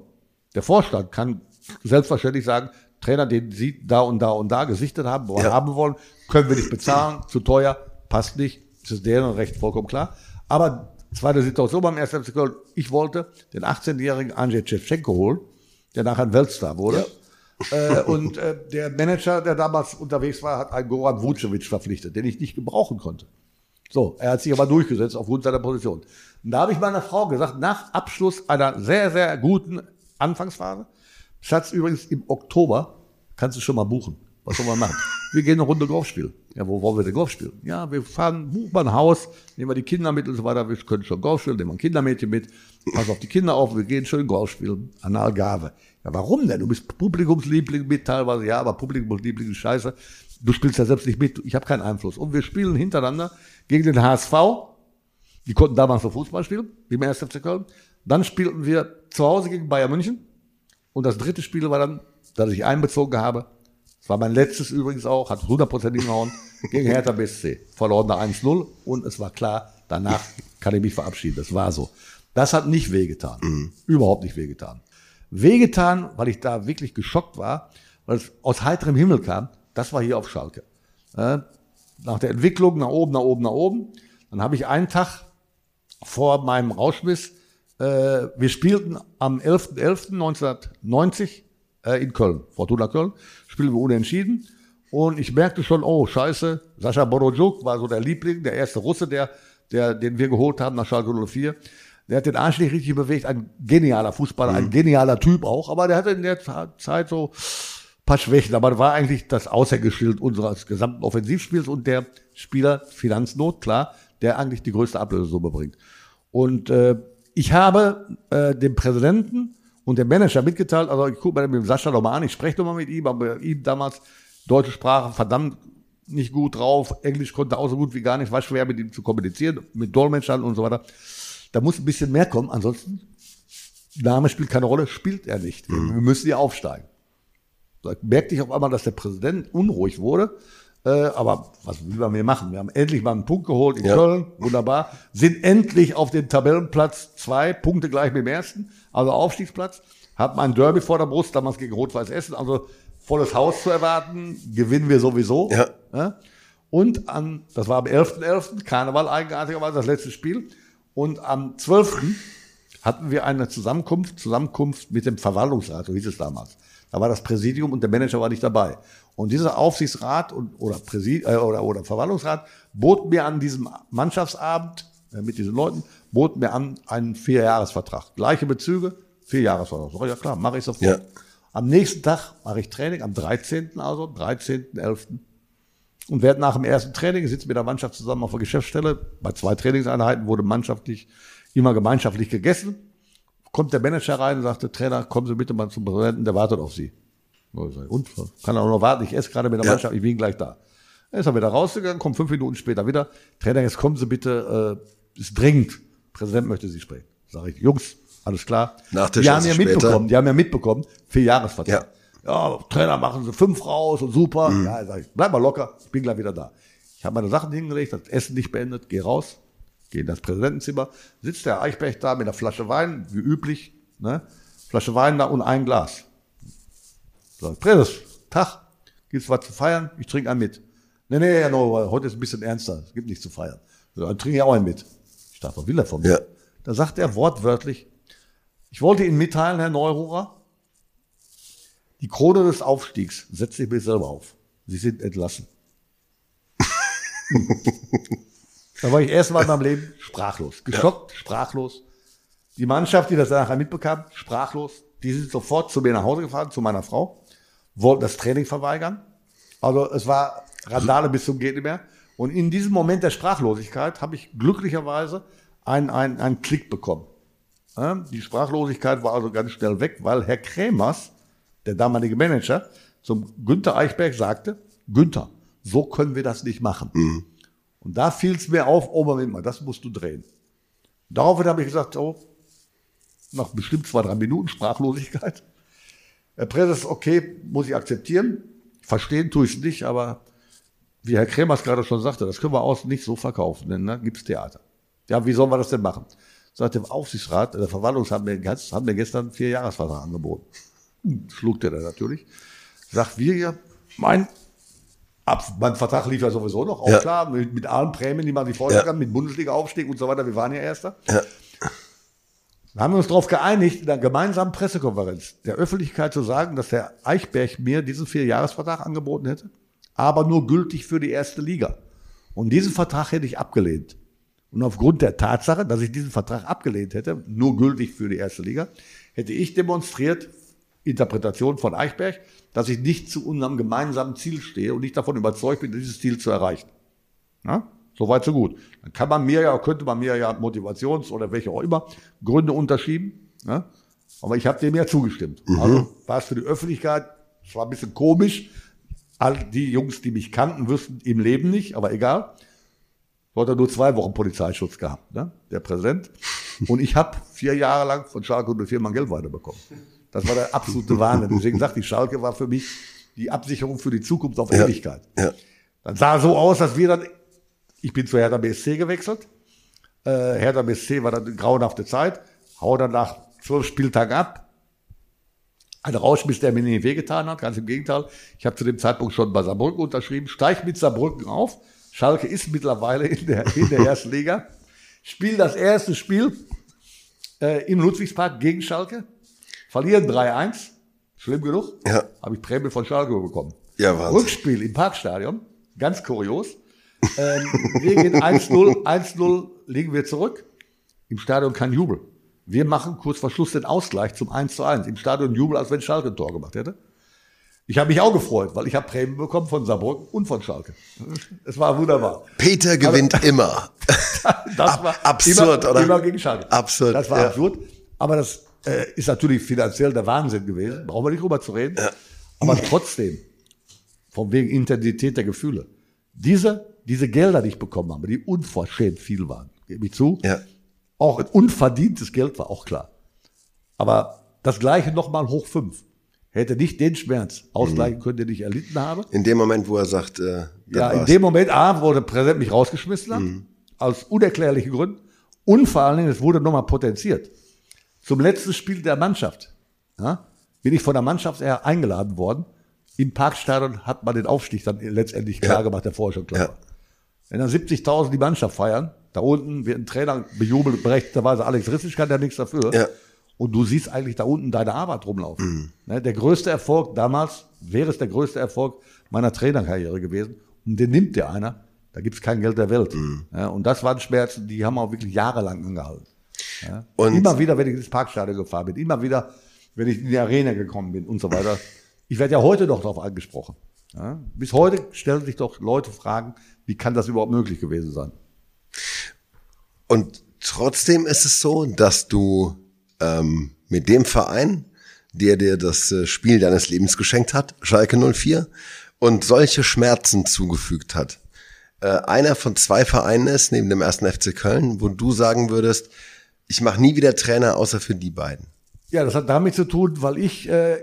Der Vorstand kann selbstverständlich sagen, Trainer, den Sie da und da und da gesichtet haben, ja. haben wollen, können wir nicht bezahlen, zu teuer, passt nicht, das ist deren Recht vollkommen klar. Aber zweite Situation beim 1. FC Köln, ich wollte den 18-jährigen Andrzej Shevchenko holen, der nachher ein Weltstar wurde. Ja. äh, und äh, der Manager, der damals unterwegs war, hat einen Goran Vucevic verpflichtet, den ich nicht gebrauchen konnte. So, er hat sich aber durchgesetzt aufgrund seiner Position. Und da habe ich meiner Frau gesagt, nach Abschluss einer sehr, sehr guten Anfangsphase, Schatz, übrigens im Oktober kannst du schon mal buchen. Was sollen wir machen? Wir gehen eine Runde Golf spielen. Ja, wo wollen wir denn Golf spielen? Ja, wir fahren, buchen mal ein Haus, nehmen wir die Kinder mit und so weiter. Wir können schon Golf spielen, nehmen wir ein Kindermädchen mit, pass auf die Kinder auf, wir gehen schön Golf spielen an der Algarve. Ja, warum denn? Du bist Publikumsliebling mit teilweise, ja, aber Publikumsliebling ist scheiße. Du spielst ja selbst nicht mit, ich habe keinen Einfluss. Und wir spielen hintereinander gegen den HSV. Die konnten damals noch Fußball spielen, wie beim 1. FC Köln. Dann spielten wir zu Hause gegen Bayern München. Und das dritte Spiel war dann, dass ich einbezogen habe. Das war mein letztes übrigens auch, hat 100% hingehauen, gegen Hertha BSC. Verloren da 1-0 und es war klar, danach kann ich mich verabschieden. Das war so. Das hat nicht wehgetan. Mhm. Überhaupt nicht wehgetan. Wehgetan, weil ich da wirklich geschockt war, weil es aus heiterem Himmel kam, das war hier auf Schalke. Nach der Entwicklung nach oben, nach oben, nach oben. Dann habe ich einen Tag vor meinem Rauschmiss äh, wir spielten am 11.11.1990 äh, in Köln, Fortuna Köln, spielen wir unentschieden. Und ich merkte schon, oh, scheiße, Sascha Borodjuk war so der Liebling, der erste Russe, der, der, den wir geholt haben nach Schalke 04. Der hat den Arsch nicht richtig bewegt. Ein genialer Fußballer, ein genialer Typ auch. Aber der hatte in der Zeit so paar Schwächen. Aber war eigentlich das Aushängeschild unseres gesamten Offensivspiels und der Spieler Finanznot, klar, der eigentlich die größte Ablösesumme bringt. Und äh, ich habe äh, dem Präsidenten und dem Manager mitgeteilt, also ich gucke mir mit dem Sascha nochmal an, ich spreche nochmal mit ihm, aber ihm damals deutsche Sprache verdammt nicht gut drauf, Englisch konnte auch so gut wie gar nicht, war schwer mit ihm zu kommunizieren, mit Dolmetschern und so weiter. Da muss ein bisschen mehr kommen, ansonsten, Name spielt keine Rolle, spielt er nicht. Mhm. Wir müssen hier aufsteigen. Da merkte ich auf einmal, dass der Präsident unruhig wurde. Äh, aber was will man mehr machen? Wir haben endlich mal einen Punkt geholt in ja. Köln, wunderbar. Sind endlich auf den Tabellenplatz zwei Punkte gleich mit dem ersten, also Aufstiegsplatz. Haben ein Derby vor der Brust, damals gegen Rot-Weiß Essen, also volles Haus zu erwarten, gewinnen wir sowieso. Ja. ja. Und an, das war am 11.11., .11., Karneval eigenartigerweise, das letzte Spiel. Und am 12. hatten wir eine Zusammenkunft, Zusammenkunft mit dem Verwaltungsrat, so hieß es damals. Da war das Präsidium und der Manager war nicht dabei. Und dieser Aufsichtsrat und, oder, Präsid, äh, oder, oder Verwaltungsrat bot mir an diesem Mannschaftsabend äh, mit diesen Leuten, bot mir an einen Vierjahresvertrag. Gleiche Bezüge, Vierjahresvertrag. So, ja klar, mache ich sofort. Ja. Am nächsten Tag mache ich Training, am 13. also, 13.11. Und werde nach dem ersten Training, sitze mit der Mannschaft zusammen auf der Geschäftsstelle. Bei zwei Trainingseinheiten wurde mannschaftlich, immer gemeinschaftlich gegessen. Kommt der Manager rein und sagte, Trainer, kommen Sie bitte mal zum Präsidenten, der wartet auf Sie. Und kann auch noch warten, ich esse gerade mit der Mannschaft, ich bin gleich da. Dann ist er wieder rausgegangen, kommt fünf Minuten später wieder. Trainer, jetzt kommen Sie bitte, äh, ist dringend. Präsident möchte Sie sprechen. Sag ich, Jungs, alles klar. Nach die haben ja mitbekommen, die haben ja mitbekommen, vier Jahresvertrag. Ja. ja, Trainer, machen Sie fünf raus und super. Mhm. Ja, sag ich, bleib mal locker, ich bin gleich wieder da. Ich habe meine Sachen hingelegt, das Essen nicht beendet, geh raus, geh in das Präsidentenzimmer, sitzt der Eichberg da mit einer Flasche Wein, wie üblich, ne? Flasche Wein da und ein Glas. Sag, Präses, Tag, gibt's was zu feiern? Ich trinke einen mit. Nee, nee, ja, no, heute ist ein bisschen ernster, es gibt nichts zu feiern. Dann trinke ich auch einen mit. Ich dachte, was will er von mir? Ja. Da sagt er wortwörtlich, ich wollte Ihnen mitteilen, Herr Neururer, die Krone des Aufstiegs setzt sich mir selber auf. Sie sind entlassen. da war ich erstmal in meinem Leben sprachlos. Geschockt, ja. sprachlos. Die Mannschaft, die das nachher mitbekam, sprachlos. Die sind sofort zu mir nach Hause gefahren, zu meiner Frau wollten das Training verweigern. Also es war Randale bis zum geht nicht mehr. Und in diesem Moment der Sprachlosigkeit habe ich glücklicherweise einen, einen, einen Klick bekommen. Die Sprachlosigkeit war also ganz schnell weg, weil Herr Krämers, der damalige Manager, zum Günther Eichberg sagte, Günther, so können wir das nicht machen. Mhm. Und da fiel es mir auf, oh Moment mal, das musst du drehen. Daraufhin habe ich gesagt, oh, nach bestimmt zwei, drei Minuten Sprachlosigkeit, Herr Präses, okay, muss ich akzeptieren. Verstehen tue ich es nicht, aber wie Herr Kremers gerade schon sagte, das können wir außen nicht so verkaufen, denn da gibt's Theater. Ja, wie sollen wir das denn machen? Sagt der Aufsichtsrat, der Verwaltungsrat mir, hat mir gestern vier Jahresvertrag angeboten. Hm, schlug der da natürlich. Sagt wir ja, mein, ab, mein Vertrag lief ja sowieso noch, auch ja. klar, mit, mit allen Prämien, die man sich vorstellen ja. kann, mit Bundesliga-Aufstieg und so weiter. Wir waren ja Erster. Ja. Da haben wir uns darauf geeinigt, in einer gemeinsamen Pressekonferenz der Öffentlichkeit zu sagen, dass der Eichberg mir diesen Vierjahresvertrag angeboten hätte, aber nur gültig für die erste Liga. Und diesen Vertrag hätte ich abgelehnt. Und aufgrund der Tatsache, dass ich diesen Vertrag abgelehnt hätte, nur gültig für die erste Liga, hätte ich demonstriert, Interpretation von Eichberg, dass ich nicht zu unserem gemeinsamen Ziel stehe und nicht davon überzeugt bin, dieses Ziel zu erreichen. Ja? So weit, so gut. Dann kann man mir ja, könnte man mir ja Motivations- oder welche auch immer Gründe unterschieben. Ne? Aber ich habe dem ja zugestimmt. Mhm. Also war es für die Öffentlichkeit, es war ein bisschen komisch. All die Jungs, die mich kannten, wüssten im Leben nicht, aber egal. So hat er nur zwei Wochen Polizeischutz gehabt, ne? der Präsident. Und ich habe vier Jahre lang von Schalke und Firma Geld weiterbekommen. Das war der absolute Wahnsinn. Deswegen sagte ich, Schalke war für mich die Absicherung für die Zukunft auf Ewigkeit. Ja, ja. Dann sah so aus, dass wir dann ich bin zu Hertha BSC gewechselt. Äh, Hertha BSC war dann eine grauenhafte Zeit. Hau dann nach zwölf Spieltagen ab. Ein Rauschmiss, der mir nicht wehgetan hat, ganz im Gegenteil. Ich habe zu dem Zeitpunkt schon bei Saarbrücken unterschrieben. Steig mit Saarbrücken auf. Schalke ist mittlerweile in der, in der ersten Liga. Spiel das erste Spiel äh, im Ludwigspark gegen Schalke. Verlieren 3-1. Schlimm genug. Ja. Habe ich Prämie von Schalke bekommen. Ja, Wahnsinn. Rückspiel im Parkstadion. Ganz kurios. Ähm, wir gehen 1-0, 1-0 liegen wir zurück. Im Stadion kein Jubel. Wir machen kurz vor Schluss den Ausgleich zum 1 zu 1. Im Stadion Jubel, als wenn Schalke ein Tor gemacht hätte. Ich habe mich auch gefreut, weil ich habe Prämien bekommen von Saarbrücken und von Schalke. Es war wunderbar. Peter gewinnt immer. Das war absurd, immer, oder? Immer gegen Schalke. Absurd, Das war ja. absurd. Aber das äh, ist natürlich finanziell der Wahnsinn gewesen. Brauchen wir nicht drüber zu reden. Aber trotzdem, von wegen Intensität der Gefühle. Diese, diese Gelder, die ich bekommen habe, die unverschämt viel waren, gebe ich zu. Ja. Auch ein unverdientes Geld war auch klar. Aber das gleiche nochmal hoch fünf. Hätte nicht den Schmerz ausgleichen können, den ich erlitten habe. In dem Moment, wo er sagt, äh, Ja, in war's. dem Moment, A, wurde Präsident mich rausgeschmissen hat, aus unerklärlichen Gründen. Und vor allen Dingen, es wurde nochmal potenziert. Zum letzten Spiel der Mannschaft ja, bin ich von der Mannschaft eher eingeladen worden. Im Parkstadion hat man den Aufstieg dann letztendlich klar gemacht, der vorher schon klar Ja. war. Wenn dann 70.000 die Mannschaft feiern, da unten wird ein Trainer bejubelt, berechtigterweise Alex Rissig kann ja nichts dafür. Ja. Und du siehst eigentlich da unten deine Arbeit rumlaufen. Ne, der größte Erfolg damals, wäre es der größte Erfolg meiner Trainerkarriere gewesen. Und den nimmt dir einer, da gibt's kein Geld der Welt. Ja, und das waren Schmerzen, die haben auch wirklich jahrelang angehalten. Ja. Und- immer wieder, wenn ich ins Parkstadion gefahren bin, immer wieder, wenn ich in die Arena gekommen bin und so weiter. Ich werde ja heute noch darauf angesprochen. Ja. Bis heute stellen sich doch Leute Fragen, wie kann das überhaupt möglich gewesen sein? Und trotzdem ist es so, dass du ähm, mit dem Verein, der dir das äh, Spiel deines Lebens geschenkt hat, Schalke 04, und solche Schmerzen zugefügt hat, äh, einer von zwei Vereinen ist, neben dem ersten FC Köln, wo du sagen würdest, ich mache nie wieder Trainer, außer für die beiden. Ja, das hat damit zu tun, weil ich äh,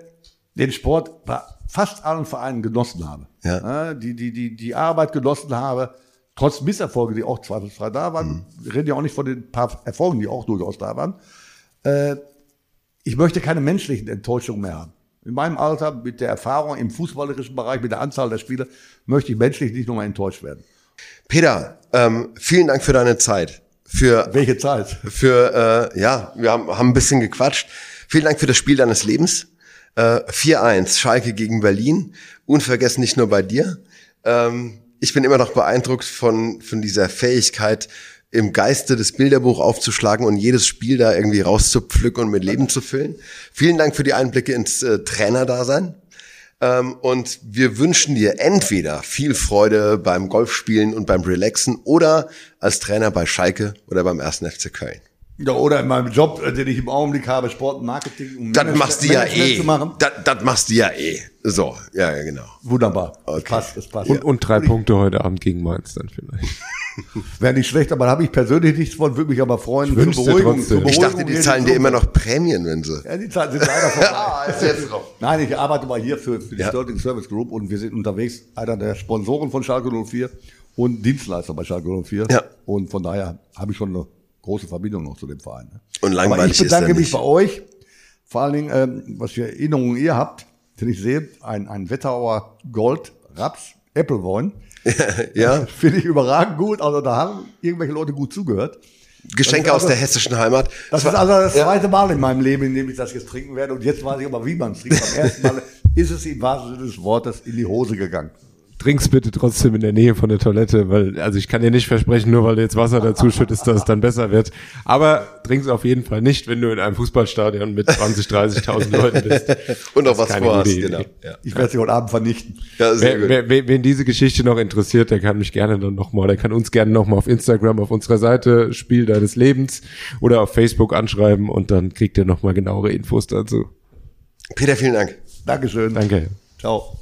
den Sport bei fast allen Vereinen genossen habe. Ja. die, die, die, die Arbeit genossen habe, trotz Misserfolge, die auch zweifelsfrei da waren. Wir reden ja auch nicht von den paar Erfolgen, die auch durchaus da waren. Äh, ich möchte keine menschlichen Enttäuschungen mehr haben. In meinem Alter, mit der Erfahrung im fußballerischen Bereich, mit der Anzahl der Spiele, möchte ich menschlich nicht nochmal enttäuscht werden. Peter, ähm, vielen Dank für deine Zeit. Für Welche Zeit? für, äh, ja, wir haben, haben ein bisschen gequatscht. Vielen Dank für das Spiel deines Lebens. Äh, 4-1, Schalke gegen Berlin. Unvergessen nicht nur bei dir. Ähm, ich bin immer noch beeindruckt von, von dieser Fähigkeit, im Geiste das Bilderbuch aufzuschlagen und jedes Spiel da irgendwie rauszupflücken und mit Leben zu füllen. Vielen Dank für die Einblicke ins äh, Trainerdasein. Ähm, und wir wünschen dir entweder viel Freude beim Golfspielen und beim Relaxen oder als Trainer bei Schalke oder beim 1. FC Köln. Ja, oder in meinem Job, äh, den ich im Augenblick habe, Sport und Marketing. Um Das machst du ja eh. Zu machen. Das, das machst du ja eh. So, ja, ja genau. Wunderbar. Okay. Das passt, das passt. Und, und drei Punkte heute Abend gegen Mainz dann vielleicht. Wäre nicht schlecht, aber da habe ich persönlich nichts von, würde mich aber freuen. Ich wünsch's dir trotzdem. Ich dachte, die zahlen dir immer noch Prämien, wenn sie. Ja, die Zeiten sind leider vorbei. Ah, ist jetzt drauf. Nein, ich arbeite mal hier für, für die Ja. Sterling Service Group und wir sind unterwegs, einer der Sponsoren von Schalke 04 und Dienstleister bei Schalke 04. Ja. Und von daher habe ich schon eine große Verbindung noch zu dem Verein. ne? Und langweilig ich bedanke ist mich bei euch, vor allen Dingen, ähm, was für Erinnerungen ihr habt, denn ich sehe, ein, ein Wetterauer Gold, Raps, Applewein, Ja, finde ich überragend gut. Also da haben irgendwelche Leute gut zugehört. Geschenke Das ist aus der also- hessischen Heimat. Das ist also das zweite Mal in meinem Leben, in dem ich das jetzt trinken werde. Und jetzt weiß ich aber, wie man es trinkt. Beim ersten Mal ist es im wahrsten Sinne des Wortes in die Hose gegangen. Trink's bitte trotzdem in der Nähe von der Toilette, weil, also ich kann dir nicht versprechen, nur weil du jetzt Wasser dazu schüttest, dass es dann besser wird. Aber trink's auf jeden Fall nicht, wenn du in einem Fußballstadion mit 20, 30.000 Leuten bist. Und Das was vorhast, genau. Ja, Ich werde sie heute Abend vernichten. ja sehr Wer, gut. wer, wer, wen diese Geschichte noch interessiert, der kann mich gerne dann nochmal, der kann uns gerne nochmal auf Instagram auf unserer Seite Spiel deines Lebens oder auf Facebook anschreiben und dann kriegt ihr nochmal genauere Infos dazu. Peter, vielen Dank. Dankeschön. Danke. Ciao.